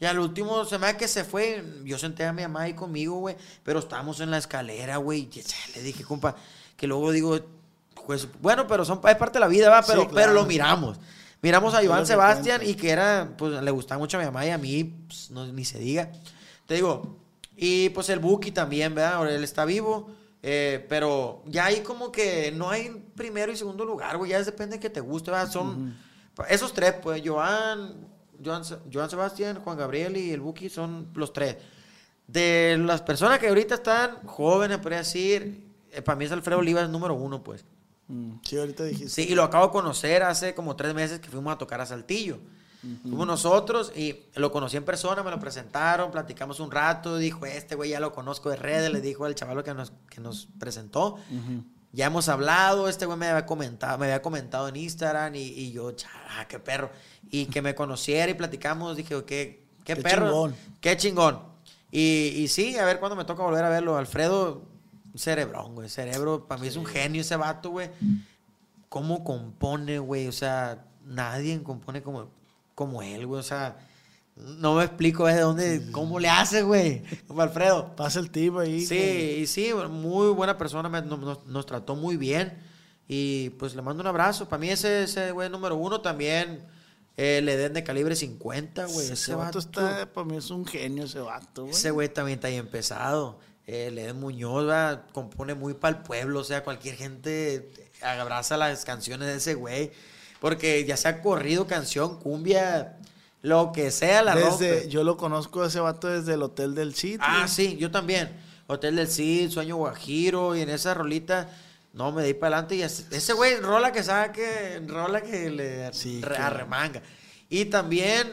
Y al último se me da que se fue. Yo senté a mi mamá ahí conmigo, güey. Pero estábamos en la escalera, güey. Le dije, compa, que luego digo, pues, bueno, pero son, es parte de la vida, va, Sí, pero, claro. pero lo miramos. Miramos a Iván Sebastián y que era, pues le gustaba mucho a mi mamá y a mí, pues, no, ni se diga. Te digo, y pues el Buki también, ¿verdad? Ahora él está vivo, eh, pero ya hay como que no hay primero y segundo lugar, güey, ya depende de que te guste, ¿verdad? Son esos tres, pues, Joan, Joan, Se- Joan Sebastián, Juan Gabriel y el Buki son los tres. De las personas que ahorita están jóvenes, podría decir, para mí es Alfredo Olivas número uno, pues. Mm, Sí, ahorita dijiste. Sí, y lo acabo de conocer hace como tres meses que fuimos a tocar a Saltillo. Fuimos nosotros y lo conocí en persona, me lo presentaron, platicamos un rato, dijo, este güey ya lo conozco de redes, le dijo al chaval que nos, que nos presentó. Ya hemos hablado, este güey me había comentado, me había comentado en Instagram y, y yo, "Cha, ah, qué perro. Y que me conociera y platicamos, dije, qué, qué, Qué perro. chingón. Qué chingón. Y, y sí, a ver cuándo me toca volver a verlo. Alfredo, cerebrón, güey. Cerebro, para mí es un genio ese vato, güey. ¿Cómo compone, güey? O sea, nadie compone como, como él, güey. O sea, no me explico de dónde, cómo le hace, güey. Como Alfredo. Pasa el tipo ahí. Sí, que- y sí, muy buena persona, me- nos, trató muy bien. Y pues le mando un abrazo. Para mí ese, ese güey número uno también, eh, le den de calibre 50, güey. Ese, Ese, vato vato está, para mí es un genio ese vato, güey. ese güey también está bien pesado. Eh, Leden Muñoz va, compone muy para el pueblo. O sea, cualquier gente abraza las canciones de ese güey. Porque ya sea corrido, canción, cumbia, lo que sea, la Desde, rompe. yo lo conozco a ese vato desde el Hotel del Cid. Ah, sí, yo también. Hotel del Cid, Sueño Guajiro, y en esa rolita, no, me di para adelante. Y ese güey, rola que saque, rola que le Sí, que- arremanga. Y también,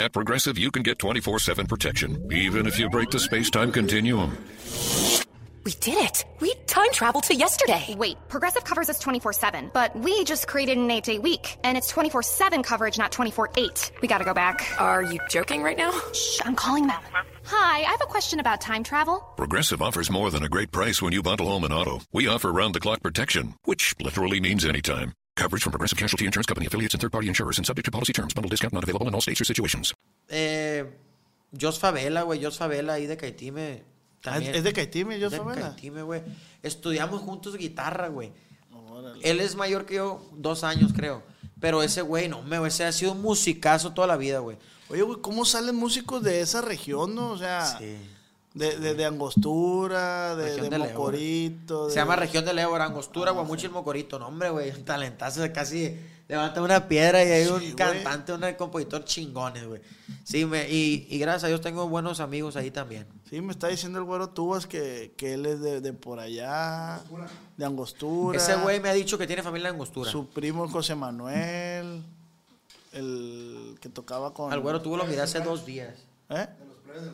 At Progressive, you can get 24 7 protection, even if you break the space time continuum. We did it! We time traveled to yesterday! Wait, Progressive covers us 24 7, but we just created an 8 day week, and it's 24 7 coverage, not 24 8. We gotta go back. Are you joking right now? Shh, I'm calling them. Hi, I have a question about time travel. Progressive offers more than a great price when you bundle home and auto. We offer round the clock protection, which literally means anytime. Coverage from Progressive Casualty Insurance Company affiliates and third party insurers and subject to policy terms. Bundle discount not available in all states or situations. eh, Jos Favela, güey, Jos Favela ahí de Caitime. Ah, También. ¿Es de Caitime, Jos de Favela? Caitime, güey. Estudiamos juntos guitarra, güey. Órale. Él es mayor que yo, dos años, creo. Pero ese güey, no, me, ese ha sido un musicazo toda la vida, güey. Oye, güey, ¿cómo salen músicos de esa región, no? O sea, Sí. De, de, de Angostura, de, de. Mocorito. Se de- llama Región del Ébora, Angostura, Guamuchil, Mocorito. No, hombre, güey, un talentazo, casi levanta una piedra y hay un cantante, un compositor chingones, güey. Sí, me, y, y gracias a Dios tengo buenos amigos ahí también. Sí, me está diciendo el güero Tubas que, que él es de, de por allá, de Angostura. Ese güey me ha dicho que tiene familia en Angostura. Su primo José Manuel, el que tocaba con... Al güero tuvo lo miré hace dos días. ¿Eh?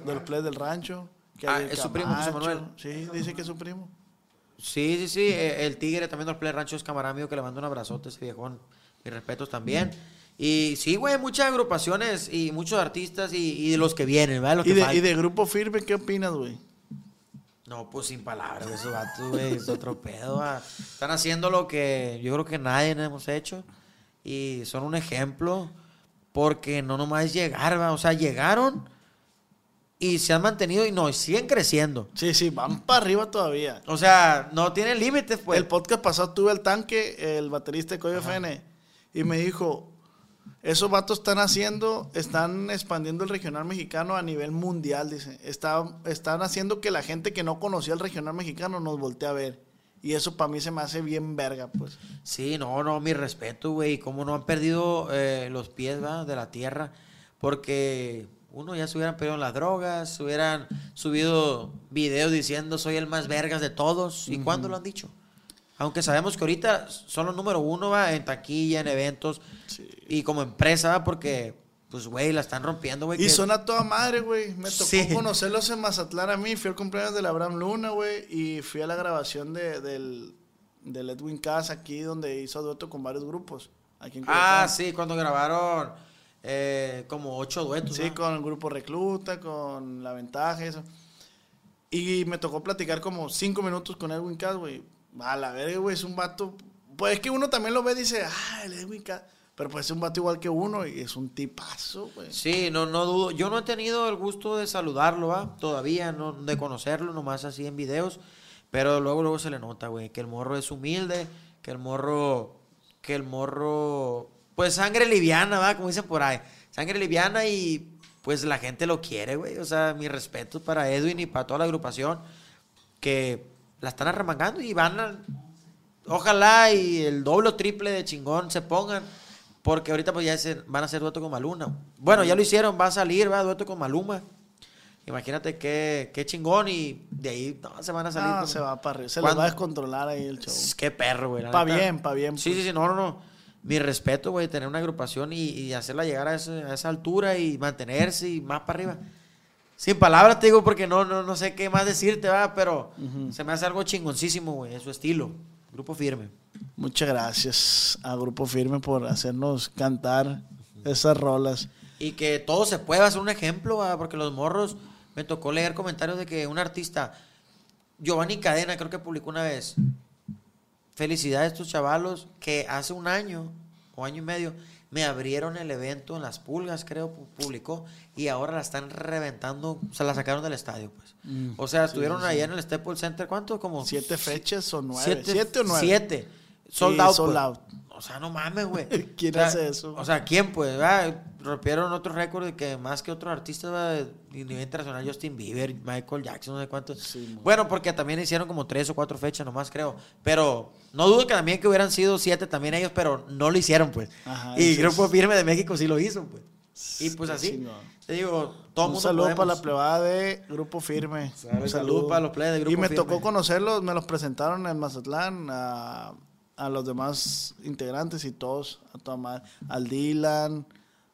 De los plebes del rancho. Ah, es su primo, José. Manuel. Sí, dice que es su primo. Sí, sí, sí. eh, El Tigre también los Play Rancho es camarada mío que le mando un abrazote a ese viejón. Mis respetos también. Y sí, güey, muchas agrupaciones y muchos artistas y, y de los que vienen, ¿verdad? Los ¿Y que de, y de Grupo Firme qué opinas, güey? No, pues sin palabras, esos vatos, güey, es otro pedo. Están haciendo lo que yo creo que nadie hemos hecho y son un ejemplo porque no nomás llegar, o sea, llegaron y se han mantenido y no, y siguen creciendo. Sí, sí, van para arriba todavía. O sea, no tienen límites, pues. El podcast pasado tuve el tanque, el baterista de Coyo FN, y me dijo, esos vatos están haciendo, están expandiendo el regional mexicano a nivel mundial, dice. Está- están haciendo que la gente que no conocía el regional mexicano nos voltee a ver. Y eso para mí se me hace bien verga, pues. Sí, no, no, mi respeto, güey. Cómo no han perdido eh, los pies ¿va? de la tierra. Porque uno ya se hubieran perdido en las drogas, se hubieran subido videos diciendo soy el más vergas de todos. ¿Y cuándo lo han dicho? Aunque sabemos que ahorita son los número uno, va, en taquilla, en eventos y como empresa, ¿va? porque, pues, güey, la están rompiendo, güey. Y que- son a toda madre, güey. Me tocó Sí. conocerlos en Mazatlán a mí. Fui al cumpleaños de la Abraham Luna, güey. Y fui a la grabación de, del, del Edwin Cass aquí, donde hizo dueto con varios grupos. Aquí en Ah, sí, cuando grabaron eh, como ocho duetos. Sí, con el grupo Recluta, con La Ventaja, eso. Y me tocó platicar como cinco minutos con Edwin Cass, güey. A la verga, güey, es un vato. Pues es que uno también lo ve y dice, ah, el Edwin Cass. Pero pues es un vato igual que uno y es un tipazo, güey. Sí, no, no dudo. Yo no he tenido el gusto de saludarlo, ¿va? Todavía, no, de conocerlo, nomás así en videos. Pero luego, luego se le nota, güey, que el morro es humilde, que el morro, que el morro, pues sangre liviana, ¿va? Como dicen por ahí. Sangre liviana y pues la gente lo quiere, güey. O sea, mi respeto para Edwin y para toda la agrupación que la están arremangando y van a, ojalá y el doble o triple de chingón se pongan. Porque ahorita pues ya se- van a hacer dueto con Maluma. Bueno, ya lo hicieron, va a salir, va, dueto con Maluma. Imagínate qué, qué chingón y de ahí no, se van a salir. No, con- se va para arriba. Se les va a descontrolar ahí el show. Qué perro, güey. Pa' neta. bien, pa' bien, Sí, pues. sí, sí, no, no, no. Mi respeto, güey, tener una agrupación y, y hacerla llegar a, ese- a esa altura y mantenerse y más para arriba. Sin palabras te digo porque no, no, no sé qué más decirte, va, pero se me hace algo chingoncísimo, güey, es su estilo. Grupo firme. Muchas gracias a Grupo Firme por hacernos cantar esas rolas. Y que todo se pueda hacer un ejemplo, va, porque los morros, me tocó leer comentarios de que un artista, Giovanni Cadena, creo que publicó una vez, felicidades a estos chavalos que hace un año o año y medio me abrieron el evento en Las Pulgas, creo, pu- publicó, y ahora la están reventando, se la sacaron del estadio, pues. o sea, estuvieron allá en el Staples Center, ¿cuánto? Como ¿Siete fechas o nueve? Siete, ¿Siete o nueve? Siete. Sold Sí, out. sold pues. out. O sea, no mames, güey. ¿Quién O sea, hace eso? O sea, ¿quién, pues? Ah, rompieron otro récord de que más que otros artistas ¿va? de nivel internacional, Justin Bieber, Michael Jackson, no sé cuántos. bueno, porque también hicieron como tres o cuatro fechas nomás, creo. Pero no dudo que también que hubieran sido siete también ellos, pero no lo hicieron, pues. Ajá, y Grupo Firme de México sí lo hizo, pues. Y pues así. Te digo, todo un mundo saludo podemos. para la plebada de Grupo Firme. Sale, un salud para los plebes de Grupo Y me Firme. tocó conocerlos, me los presentaron en Mazatlán a, a los demás integrantes y todos, a toda madre. Al Dylan,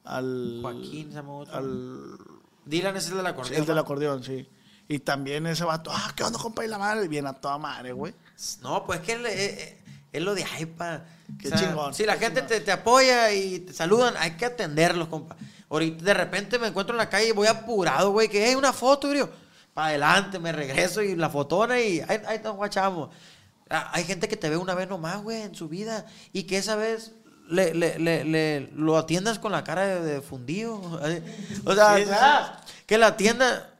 al... Joaquín se llama otro. Al, Dylan es el del acordeón. el del acordeón, sí. Y también ese vato, ah, ¿qué onda, compa? Y la madre, bien a toda madre, güey. No, pues es que él, eh, eh, es lo de hypa. Qué chingón, Si la gente te, te apoya y te saludan, hay que atenderlos, compa. Ahorita de repente me encuentro en la calle y voy apurado, güey, que hay una foto, bro. Para adelante, me regreso y la fotona y ahí, ahí nos guachamos. Ah, Hay gente que te ve una vez nomás, güey, en su vida y que esa vez le, le, le, le- lo atiendas con la cara de, de fundido. O sea, Sí, sí, sí. que la atienda.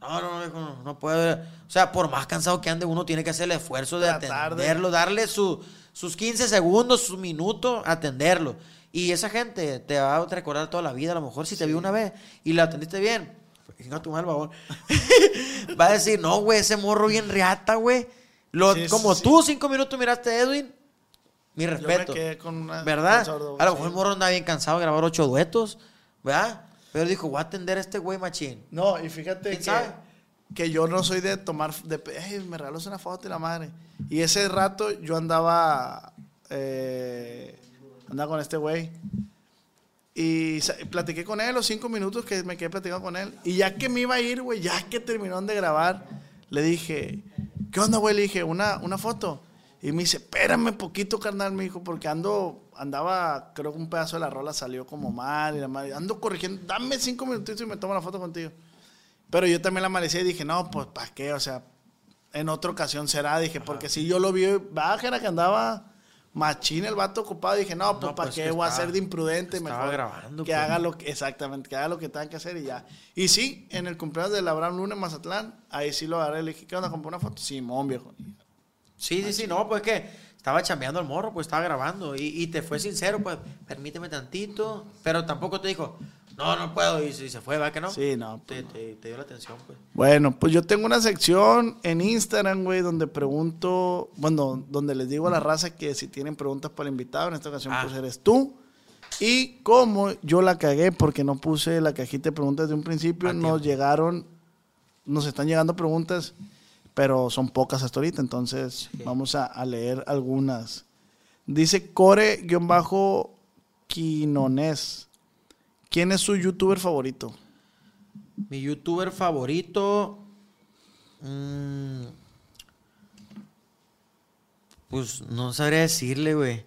No, no, no, no, no puede. O sea, por más cansado que ande, uno tiene que hacer el esfuerzo de Tratar de- atenderlo, darle su, sus 15 segundos, su minuto, atenderlo. Y esa gente te va a recordar toda la vida, a lo mejor si te vio una vez y la atendiste bien. Venga tu mal babón. va a decir, no, güey, ese morro bien riata, güey. Lo- Sí, sí, como sí. tú cinco minutos miraste a Edwin, mi Yo respeto. me quedé con una... ¿Verdad? sordo, A lo mejor el morro anda bien cansado de grabar ocho duetos, ¿verdad? Pero dijo, voy a atender a este güey machín. No, y fíjate ¿Quién que, sabe? que yo no soy de tomar, de, "Ey, me regalas una foto y la madre. Y ese rato yo andaba, eh, andaba con este güey. Y platiqué con él los cinco minutos que me quedé platicando con él. Y ya que me iba a ir, güey, ya que terminaron de grabar, le dije, ¿qué onda, güey? Le dije, una, una foto. Y me dice, espérame poquito, carnal, me dijo, porque ando, andaba, creo que un pedazo de la rola salió como mal y la madre, ando corrigiendo, dame cinco minutitos y me tomo la foto contigo. Pero yo también la amanecí y dije, no, pues, ¿para qué? O sea, en otra ocasión será, dije, porque si yo lo vi, baja, era que andaba machín el vato ocupado, dije, no, pues, No, ¿para pues, qué voy a ser de imprudente? estaba Mejor grabando, Que pues. haga lo que, exactamente, que haga lo que tenga que hacer y ya. Y sí, en el cumpleaños de Abraham Luna en Mazatlán, ahí sí lo agarré, le dije, ¿qué onda, compré una foto? Simón, viejo. Sí, sí, sí, no, pues que estaba chambeando el morro, pues estaba grabando. Y, y te fue sincero, pues, permíteme tantito. Pero tampoco te dijo, no, no puedo. Y, si se fue, ¿va que no? Sí, no, Te, te- te dio la atención, pues. Bueno, pues yo tengo una sección en Instagram, güey, donde pregunto, bueno, donde les digo a la raza que si tienen preguntas para el invitado, en esta ocasión Ah. pues eres tú. Y como yo la cagué porque no puse la cajita de preguntas de un principio, nos llegaron, nos están llegando preguntas, pero son pocas hasta ahorita, entonces vamos a, a leer algunas. Dice Core-Quinones. ¿Quién es su youtuber favorito? Mi youtuber favorito. mm, pues no sabría decirle, güey.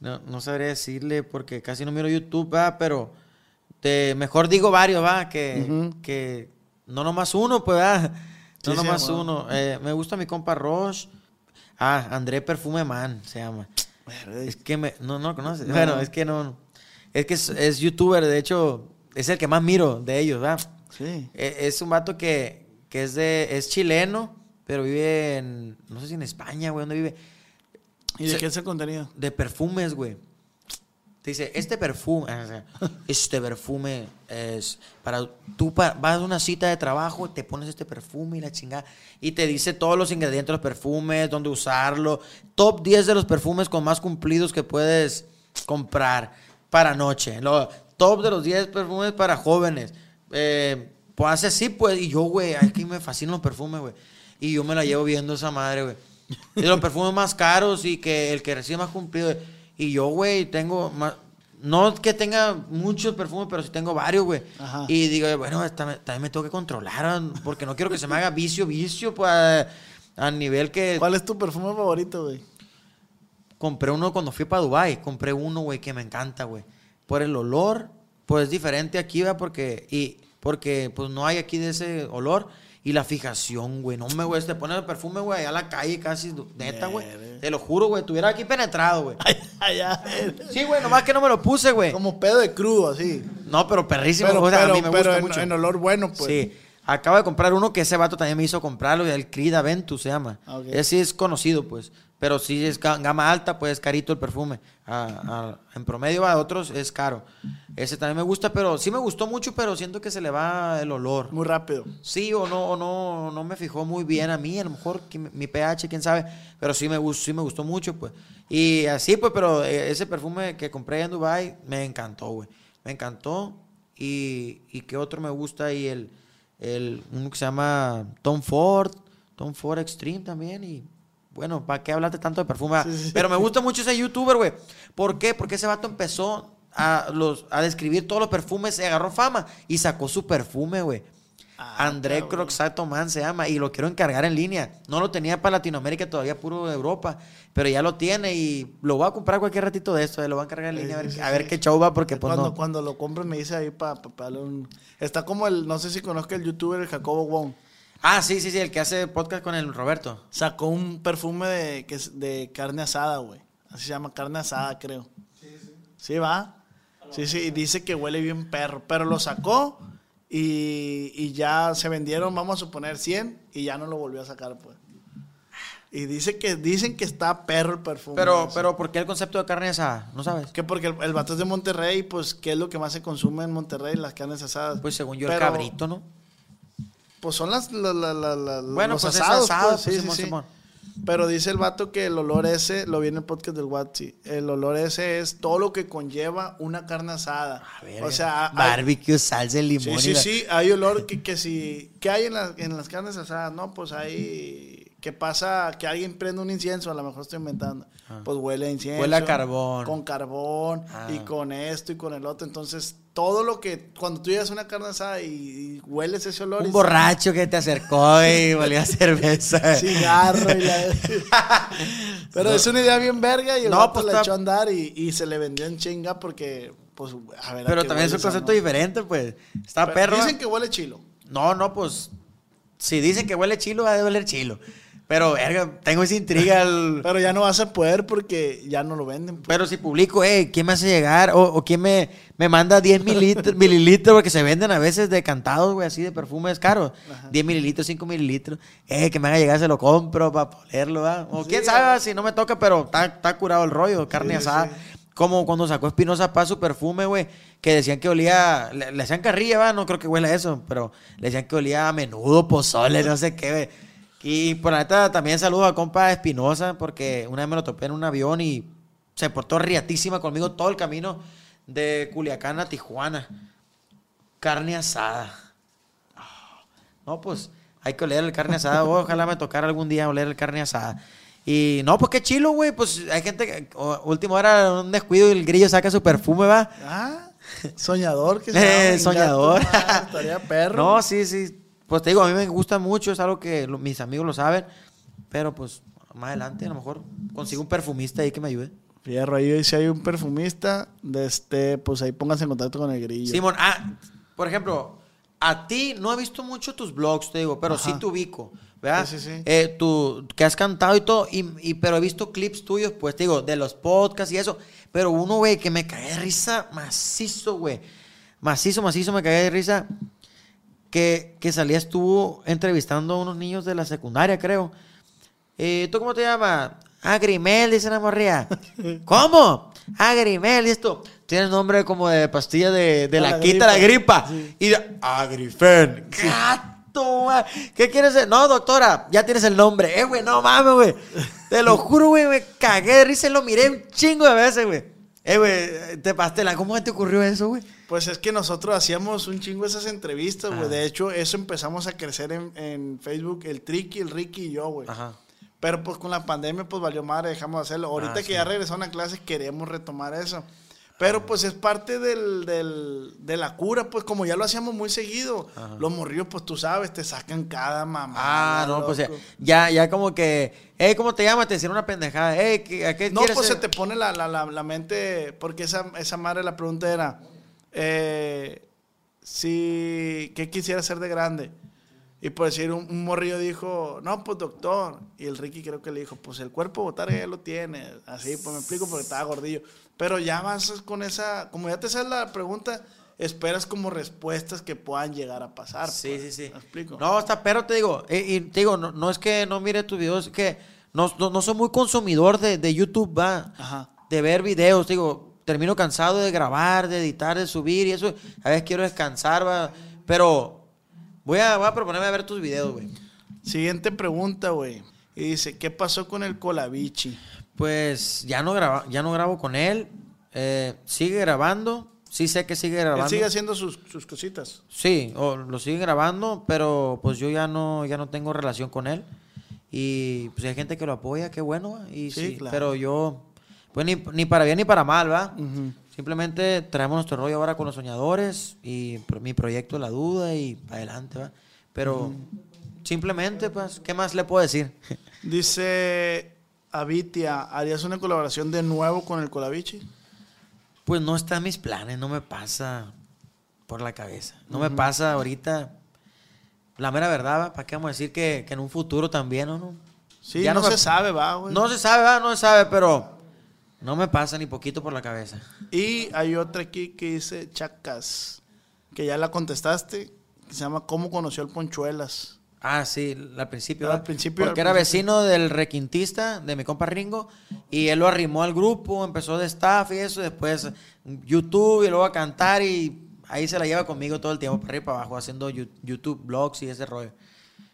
No, no sabría decirle porque casi no miro YouTube, va, pero te, mejor digo varios, va, que, que no nomás uno, pues, va. No Sí, nomás uno. Eh, me gusta mi compa Roche. Ah, André Perfume Man se llama. Es que me, no, no lo conoces. No. Bueno, es que no. Es que es, es youtuber, de hecho, es el que más miro de ellos, ¿verdad? Sí. E- Es un vato que, que es de es chileno, pero vive en no sé si en España, güey, ¿dónde vive? ¿Y de qué es el contenido? de perfumes, güey. Te dice, este perfume, este perfume es para tú pa- vas a una cita de trabajo, te pones este perfume y la chingada y te dice todos los ingredientes de los perfumes, dónde usarlo, top 10 de los perfumes con más cumplidos que puedes comprar para noche, lo, top de los 10 perfumes para jóvenes. Eh, pues hace así, pues, y yo, güey, es que me fascinan los perfumes, güey. Y yo me la llevo viendo esa madre, güey. De los perfumes más caros y que el que recibe más cumplido. Y yo, güey, tengo más. No que tenga muchos perfumes, pero sí tengo varios, güey. Y digo, bueno, esta también me tengo que controlar, ah, porque no quiero que se me haga vicio, vicio, pues, a, a nivel que. ¿Cuál es tu perfume favorito, güey? Compré uno cuando fui para Dubai compré uno, güey, que me encanta, güey. Por el olor, pues es diferente aquí, ¿verdad? Porque, y, porque pues no hay aquí de ese olor. Y la fijación, güey. No me, güey, te pones el perfume, güey, a la calle casi, neta, güey. Te lo juro, güey, tuviera aquí penetrado, güey. Allá. Sí, güey, nomás que no me lo puse, güey. Como pedo de crudo, así. No, pero perrísimo, Pero, o sea, pero, a mí me pero gusta en, mucho. en olor bueno, pues. Sí. Acabo de comprar uno que ese vato también me hizo comprarlo, el Creed Aventus se llama. Ah, ok. Ese es conocido, pues. Pero si es ga- gama alta, pues es carito el perfume. En promedio a otros es caro. Ese también me gusta, pero sí me gustó mucho, pero siento que se le va el olor. Muy rápido. Sí o no, o no, no me fijó muy bien a mí, a lo mejor que mi pH, quién sabe, pero sí me, gustó, sí me gustó mucho, pues. Y así, pues, pero eh, ese perfume que compré en Dubai me encantó, güey. Me encantó. Y, y qué otro me gusta ahí, el, el, uno que se llama Tom Ford, Tom Ford Extreme también, y bueno, ¿para qué hablaste tanto de perfume? Ah, Pero me gusta mucho ese youtuber, güey. ¿Por qué? Porque ese vato empezó a, los, a describir todos los perfumes, se agarró fama y sacó su perfume, güey. André Croxato Man se llama y lo quiero encargar en línea. No lo tenía para Latinoamérica todavía, puro de Europa, pero ya lo tiene y lo voy a comprar cualquier ratito de esto, eh, lo voy a encargar en línea a ver, a ver qué show va porque pues cuando, no. cuando lo compre me dice ahí para darle un... Está como el... No sé si conozca el youtuber el Jacobo Wong. Ah, sí, sí, sí, el que hace podcast con el Roberto. Sacó un perfume de, que es de carne asada, güey. Así se llama, carne asada, creo. Sí, sí. ¿Sí va? Sí, sí, y dice que huele bien perro. Pero lo sacó y, y ya se vendieron, vamos a suponer, 100 y ya no lo volvió a sacar, pues. Y dice que, dicen que está perro el perfume. Pero, pero, ¿por qué el concepto de carne asada? ¿No sabes? Que porque el, el vato es de Monterrey, pues, ¿qué es lo que más se consume en Monterrey? Las carnes asadas. Pues según yo, el cabrito, ¿no? Pues son las, la- la- la- la- Bueno, los pues es asados, asado, pues, pues, sí, Simón, sí. Simón. Pero dice el vato que el olor ese, lo vi en el podcast del Watsi, el olor ese es todo lo que conlleva una carne asada. o sea, hay- barbecue, salsa de limón. sí, sí, sí, hay olor que, que si, ¿qué hay en, las- en las carnes asadas? No, pues hay, que pasa que alguien prende un incienso, a lo mejor estoy inventando, pues huele a incienso. Ah. Huele a carbón. Con carbón Ah. y con esto y con el otro, entonces todo lo que, cuando tú llegas a una carne asada y, y hueles ese olor. y Un borracho que te acercó y volvió a cerveza. cigarro y la... Pero es una idea bien verga y el No, pues la está- echó a andar y, y se le vendió en chinga porque, pues, a ver. Pero también es un concepto diferente, pues. Está Pero perro. Dicen que huele chilo. No, no, pues. Si dicen que huele chilo, va a oler chilo. Pero, verga, tengo esa intriga. al- Pero ya no vas a poder porque ya no lo venden. pues. Pero si publico, eh, ¿quién me hace llegar? O, o quién me, me manda 10 mililitros, mililitros, porque se venden a veces decantados, güey, así de perfumes caros. 10 mililitros, 5 mililitros. Eh, que me haga llegar, se lo compro para ponerlo, ¿va? O quién sabe si no me toca, pero está, curado el rollo, carne Sí, asada. sí. Como cuando sacó Espinosa Paz su perfume, güey, que decían que olía, le, le hacían carrilla, va, no creo que huela a eso, pero le decían que olía a menudo, pozole, no sé qué, güey. Y por la neta también saludo a compa Espinosa, porque una vez me lo topé en un avión y se portó riatísima conmigo todo el camino de Culiacán a Tijuana. Carne asada. Ah, No, pues hay que oler el carne asada. Ojalá me tocara algún día oler el carne asada. Y no, pues qué chilo, güey. Pues hay gente que, o- último hora, un descuido y el grillo saca su perfume, va. Ah, soñador que Eh, soñador. madre, Estaría perro. No, sí, sí. Pues te digo, a mí me gusta mucho, es algo que lo- mis amigos lo saben. Pero pues más adelante a lo mejor consigo un perfumista ahí que me ayude. Fierro, ahí si hay un perfumista, de este, pues ahí pónganse en contacto con el grillo. Simón, ah, por ejemplo, a ti no he visto mucho tus blogs, te digo, pero sí te ubico, ¿verdad? Sí, sí, sí. Eh, tú, que has cantado y todo, y, y- pero he visto clips tuyos, pues te digo, de los podcasts y eso. Pero uno, güey, que me cagué de risa macizo, güey. Macizo, macizo, me cagué de risa. Que, que salías tú entrevistando a unos niños de la secundaria, creo. Eh, ¿Tú cómo te llamas? Agrimel, dice la morría. ¿Cómo? Agrimel, y esto. Tiene nombre como de pastilla de, de la, La quita la gripa. Y de, Agrifen. Gato, ma. ¿Qué quieres decir? No, doctora, ya tienes el nombre. Eh, güey, no mames, güey. Te lo juro, güey, me cagué de risa y lo miré un chingo de veces, güey. Eh, güey, te pastela. ¿Cómo te ocurrió eso, güey? Pues es que nosotros hacíamos un chingo esas entrevistas, güey. Ah. De hecho, eso empezamos a crecer en, en Facebook, el Tricky, el Ricky y yo, güey. Ajá. Pero pues con la pandemia, pues valió madre, dejamos de hacerlo. Ahorita Ah, que sí. ya regresaron a clases, queremos retomar eso. Pero pues es parte del, del- de la cura, pues como ya lo hacíamos muy seguido. Los morrillos, pues tú sabes, te sacan cada mamá. Ah, no, pues ya, ya, como que, hey, ¿cómo te llamas? Te hicieron una pendejada. Hey, ¿qué, ¿a qué No, pues se te pone la, la, la, la mente, porque esa, esa madre la pregunta era, eh, si, ¿qué quisiera ser de grande? Y por decir, un, un morrillo dijo, no, pues doctor. Y el Ricky creo que le dijo, pues el cuerpo botar ya lo tiene. Así, pues me explico porque estaba gordillo. Pero ya vas con esa, como ya te sabes la pregunta, esperas como respuestas que puedan llegar a pasar. Sí, pues. sí, sí. ¿Me explico? No, hasta pero te digo, eh, y te digo, no, no es que no mire tus videos, es que no, no, no soy muy consumidor de, de YouTube, va. Ajá. De ver videos, te digo, termino cansado de grabar, de editar, de subir y eso. A veces quiero descansar, va. Pero voy a, voy a proponerme a ver tus videos, güey. Siguiente pregunta, güey. Y dice, ¿qué pasó con el Colavichi? Pues ya no, graba, ya no grabo con él. Eh, sigue grabando. Sí sé que sigue grabando. Él sigue haciendo sus, sus cositas. Sí, o lo sigue grabando, pero pues yo ya no, ya no tengo relación con él. Y pues hay gente que lo apoya, qué bueno, y Sí, sí, claro. pero yo, pues ni, ni para bien ni para mal, ¿va? Simplemente traemos nuestro rollo ahora con los soñadores y mi proyecto La Duda y para adelante, ¿va? Pero simplemente, pues, ¿qué más le puedo decir? Dice Avitia, ¿harías una colaboración de nuevo con el Colavichi? Pues no está en mis planes, no me pasa por la cabeza. No me pasa ahorita. La mera verdad, ¿para qué vamos a decir que, que en un futuro también o no? Sí, Ya no, no me- se sabe, va, güey. No se sabe, ¿verdad? no se sabe, pero no me pasa ni poquito por la cabeza. Y hay otra aquí que dice Chacas, que ya la contestaste, que se llama ¿Cómo conoció el Ponchuelas? Ah, sí, al principio. Al principio, Porque al era principio. vecino del requintista, de mi compa Ringo, y él lo arrimó al grupo, empezó de staff y eso, después YouTube y luego a cantar y ahí se la lleva conmigo todo el tiempo, para arriba y para abajo, haciendo YouTube, blogs y ese rollo.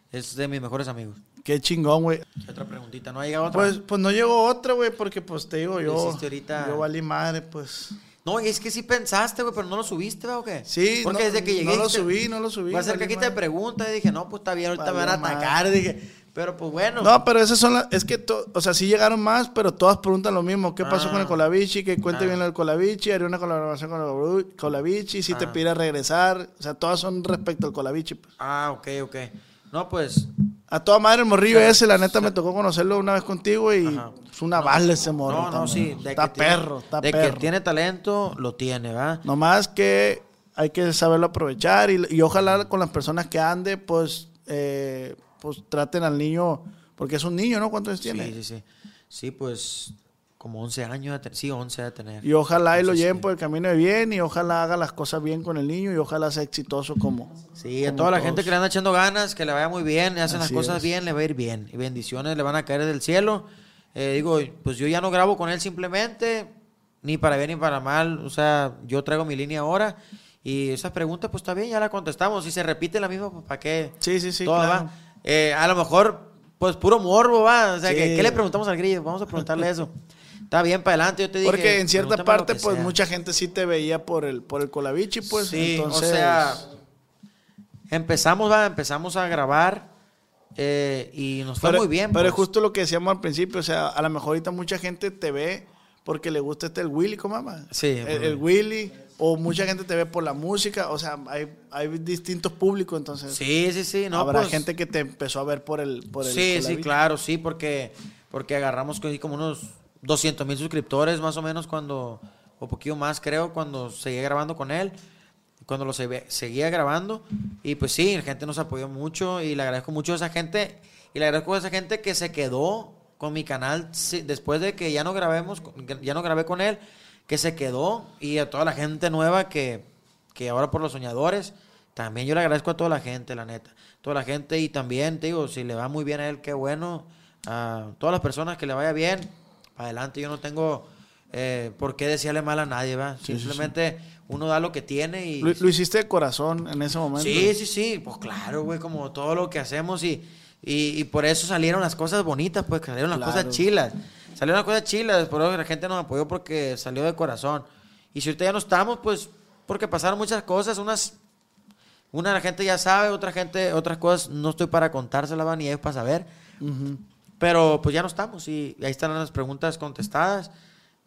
Es de mis mejores amigos. Qué chingón, güey. ¿Qué otra preguntita? ¿No ha llegado otra? Pues, pues no llegó otra, güey, porque pues te digo, yo, ahorita. yo valí madre, pues. No, es que sí pensaste, güey, pero no lo subiste, ¿verdad, o qué? Sí, Porque no- desde que llegué. no lo subí, no lo subí, Va a ser que aquí te pregunta y dije, no, pues está bien, ahorita me van a madre. atacar. Dije, pero pues bueno. No, pero esas son las. Es que, to- o sea, sí llegaron más, pero todas preguntan lo mismo. ¿Qué pasó Ah. con el Colavichi? Que cuente Ah. bien del Colavichi. Haría una colaboración con el Colavichi, Colavichi. Si te Ah. pide regresar. O sea, todas son respecto al Colavichi. pues. Ah, ok, ok. No, pues. A toda madre, el morrillo ese, la neta, me tocó conocerlo una vez contigo y Ajá. es una bala ese morro. No, no, sí. de Está tiene- perro, está De perro. que tiene talento, lo tiene, ¿va? Nomás que hay que saberlo aprovechar y, y ojalá con las personas que ande, pues, eh, pues traten al niño, porque es un niño, ¿no? ¿Cuántos años Sí, tiene? sí, sí. Sí, pues. Como 11 años. de Sí, 11 de tener. Y ojalá y lo lleven por el camino de bien y ojalá haga las cosas bien con el niño y ojalá sea exitoso como. Sí, a como toda la todos. gente que le anda echando ganas, que le vaya muy bien, y hacen Así las cosas es. bien, le va a ir bien. Y bendiciones le van a caer del cielo. Eh, digo, pues yo ya no grabo con él simplemente, ni para bien ni para mal. O sea, yo traigo mi línea ahora. Y esas preguntas, pues está bien, ya la contestamos. Si se repite la misma, pues ¿para qué? Sí, sí, sí, Todo, claro. va. Eh, a lo mejor, pues puro morbo, va. O sea, Sí. que, ¿qué le preguntamos al grillo? Vamos a preguntarle eso. Está bien, para adelante, yo te dije. Porque en cierta parte, pues sea. mucha gente sí te veía por el, por el Colavichi, pues. Sí, entonces, o sea, empezamos, va, empezamos a grabar eh, y nos fue pero, muy bien. Pero pues. es justo lo que decíamos al principio, o sea, a lo mejor ahorita mucha gente te ve porque le gusta este el Willy, ¿cómo mamá? Sí, El, el Willy, o mucha gente te ve por la música, o sea, hay, hay distintos públicos, entonces. Sí, sí, sí, no, Habrá pues, gente que te empezó a ver por el, por el Sí, sí, claro, sí, porque, porque agarramos como unos 200 mil suscriptores más o menos cuando, o poquito más creo, cuando seguía grabando con él, cuando lo se- seguía grabando. Y pues sí, la gente nos apoyó mucho y le agradezco mucho a esa gente, y le agradezco a esa gente que se quedó con mi canal después de que ya no grabemos, ya no grabé con él, que se quedó, y a toda la gente nueva que, que ahora por los soñadores, también yo le agradezco a toda la gente, la neta. Toda la gente y también, te digo, si le va muy bien a él, qué bueno. a todas las personas que le vaya bien, para adelante. Yo no tengo eh, por qué decirle mal a nadie, ¿va? Simplemente uno da lo que tiene y... Lo, lo hiciste de corazón en ese momento. Sí, sí, sí, pues claro, güey, como todo lo que hacemos y, y, y por eso salieron las cosas bonitas, pues salieron las Claro. cosas chilas. Salieron las cosas chilas, por eso la gente nos apoyó porque salió de corazón. Y si ahorita ya no estamos, pues porque pasaron muchas cosas, unas... Una la gente ya sabe, otra gente, otras cosas no estoy para contárselas, ni ellos para saber. Pero pues ya no estamos y, ahí están las preguntas contestadas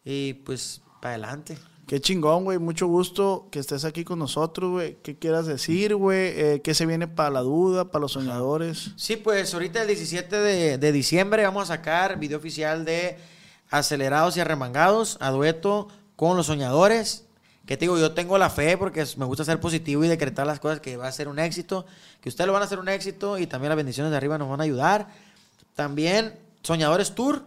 y pues para adelante. Qué chingón, güey. Mucho gusto que estés aquí con nosotros, güey. ¿Qué quieras decir, güey? Eh, ¿Qué se viene para la duda, para los soñadores? Sí, pues ahorita el 17 de, de diciembre vamos a sacar video oficial de Acelerados y Arremangados a dueto con los soñadores. Que te digo, yo tengo la fe porque me gusta ser positivo y decretar las cosas que va a ser un éxito, que ustedes lo van a hacer un éxito y también las bendiciones de arriba nos van a ayudar. También Soñadores Tour.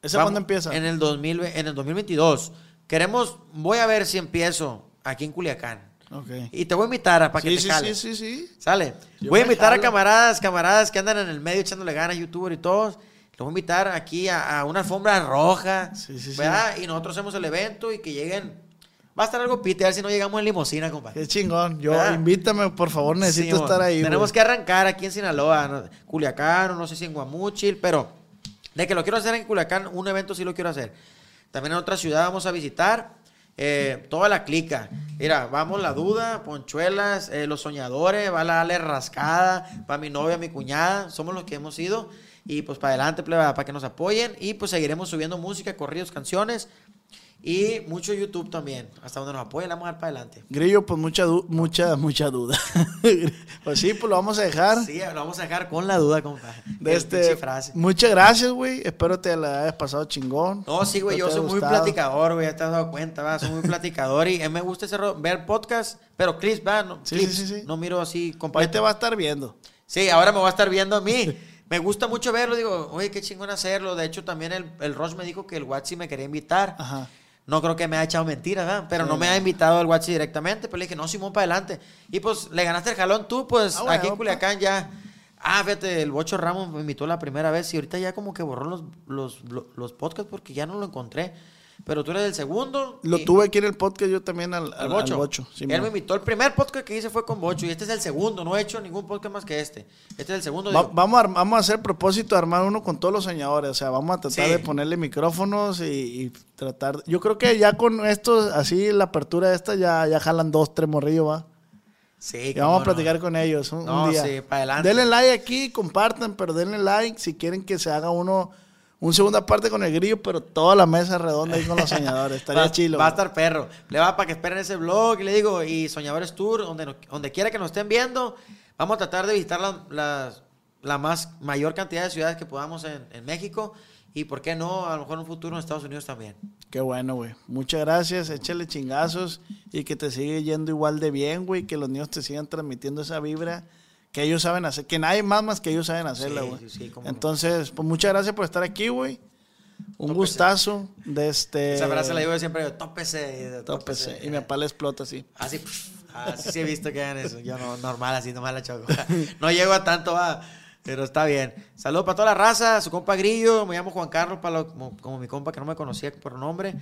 ¿Ese Vamos- cuándo empieza? En el, 2000, en el 2022. Queremos, voy a ver si empiezo aquí en Culiacán. Ok. Y te voy a invitar a para que te sí, jales. sí, sí, sí. Sale. Yo voy a invitar a camaradas, camaradas que andan en el medio echándole ganas, youtuber y todos. Los voy a invitar aquí a, a una alfombra roja. Sí, sí, sí. Y nosotros hacemos el evento y que lleguen. Va a estar algo pite, a ver si no llegamos en limosina, compadre. Qué chingón. Yo, ¿Verdad? invítame, por favor. Necesito Sí, estar ahí, Tenemos que arrancar aquí en Sinaloa. Culiacán, no sé si en Guamúchil, pero de que lo quiero hacer en Culiacán, un evento sí lo quiero hacer. También en otra ciudad vamos a visitar eh, toda la clica. Mira, vamos La Duda, Ponchuelas, eh, Los Soñadores, va la Ale Rascada, para mi novia, mi cuñada, somos los que hemos ido. Y pues para adelante, pleba, para que nos apoyen. Y pues seguiremos subiendo música, corridos, canciones. Y mucho YouTube también. Hasta donde nos apoyen, vamos a dar para adelante. Grillo, pues mucha, mucha, mucha duda. pues sí, pues lo vamos a dejar. Sí, lo vamos a dejar con la duda, compadre. De este, frase. muchas gracias, güey. Espero te la hayas pasado chingón. No, sí, güey, yo soy muy platicador, güey, ya te has dado cuenta, va, soy muy platicador y eh, me gusta ese ver podcast, pero clips, va, no, Sí, clips, sí, sí, no miro así, compadre. te va a estar viendo. Sí, ahora me va a estar viendo a mí. Me gusta mucho verlo, digo, oye, qué chingón hacerlo. De hecho, también el, el Roche me dijo que el Watsi me quería invitar. Ajá. No creo que me haya echado mentiras, ¿verdad? Pero no me ha invitado el Watsi directamente. Pero le dije, no, Simón, para adelante. Y pues le ganaste el jalón tú, pues Ah, bueno, aquí en. Culiacán ya. Ah, fíjate, el Bocho Ramos me invitó la primera vez y ahorita ya como que borró los, los, los, los podcasts porque ya no lo encontré. Pero tú eres el segundo. Lo y- tuve aquí en el podcast yo también al, al al, Bocho. al Bocho. sí, Él me invitó. El primer podcast que hice fue con Bocho y este es el segundo. No he hecho ningún podcast más que este. Este es el segundo. Va- vamos, a, vamos a hacer propósito de armar uno con todos los soñadores. O sea, vamos a tratar Sí. de ponerle micrófonos y, y tratar. Yo creo que ya con esto, así la apertura esta, ya, ya jalan dos, tres morrillos, va. sí, Y vamos a no. platicar con ellos un, un No, día. sí, pa' adelante. Denle like aquí, compartan, pero denle like si quieren que se haga uno, un segunda parte con el grillo, pero toda la mesa redonda ahí con los soñadores. Estaría va, chilo. Va a estar perro. Le va para que esperen ese blog y le digo, y Soñadores Tour, donde, donde quiera que nos estén viendo, vamos a tratar de visitar la, las- la más mayor cantidad de ciudades que podamos en, en México. Y por qué no, a lo mejor en un futuro en Estados Unidos también. Qué bueno, güey. Muchas gracias. Échale chingazos y que te siga yendo igual de bien, güey. Que los niños te sigan transmitiendo esa vibra que ellos saben hacer. Que nadie más más que ellos saben hacerla, Sí, güey. sí, sí, no. Entonces, pues muchas gracias por estar aquí, güey. Un Tópese. gustazo de este. Esa frase la digo siempre, yo, tópese. Tópese. Y mi papá le explota así. Así, pf, así sí he visto que hagan eso. Yo no, normal, así nomás la choco. No llego a tanto, va. Pero está bien. Saludos para toda la raza, su compa Grillo. Me llamo Juan Carlos, para lo- como, como mi compa que no me conocía por nombre.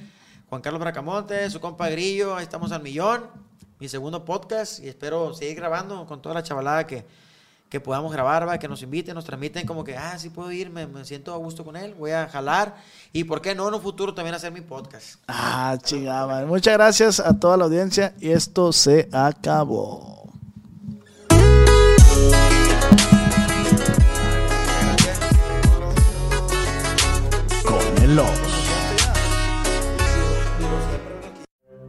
Juan Carlos Bracamonte, su compa Grillo. Ahí estamos al millón. Mi segundo podcast. Y espero seguir grabando con toda la chavalada que, que podamos grabar, que nos inviten, nos transmiten como que, ah, sí puedo ir, me, siento a gusto con él, voy a jalar. Y por qué no en un futuro también hacer mi podcast. Ah, chingada. Muchas gracias a toda la audiencia. Y esto se acabó. Con el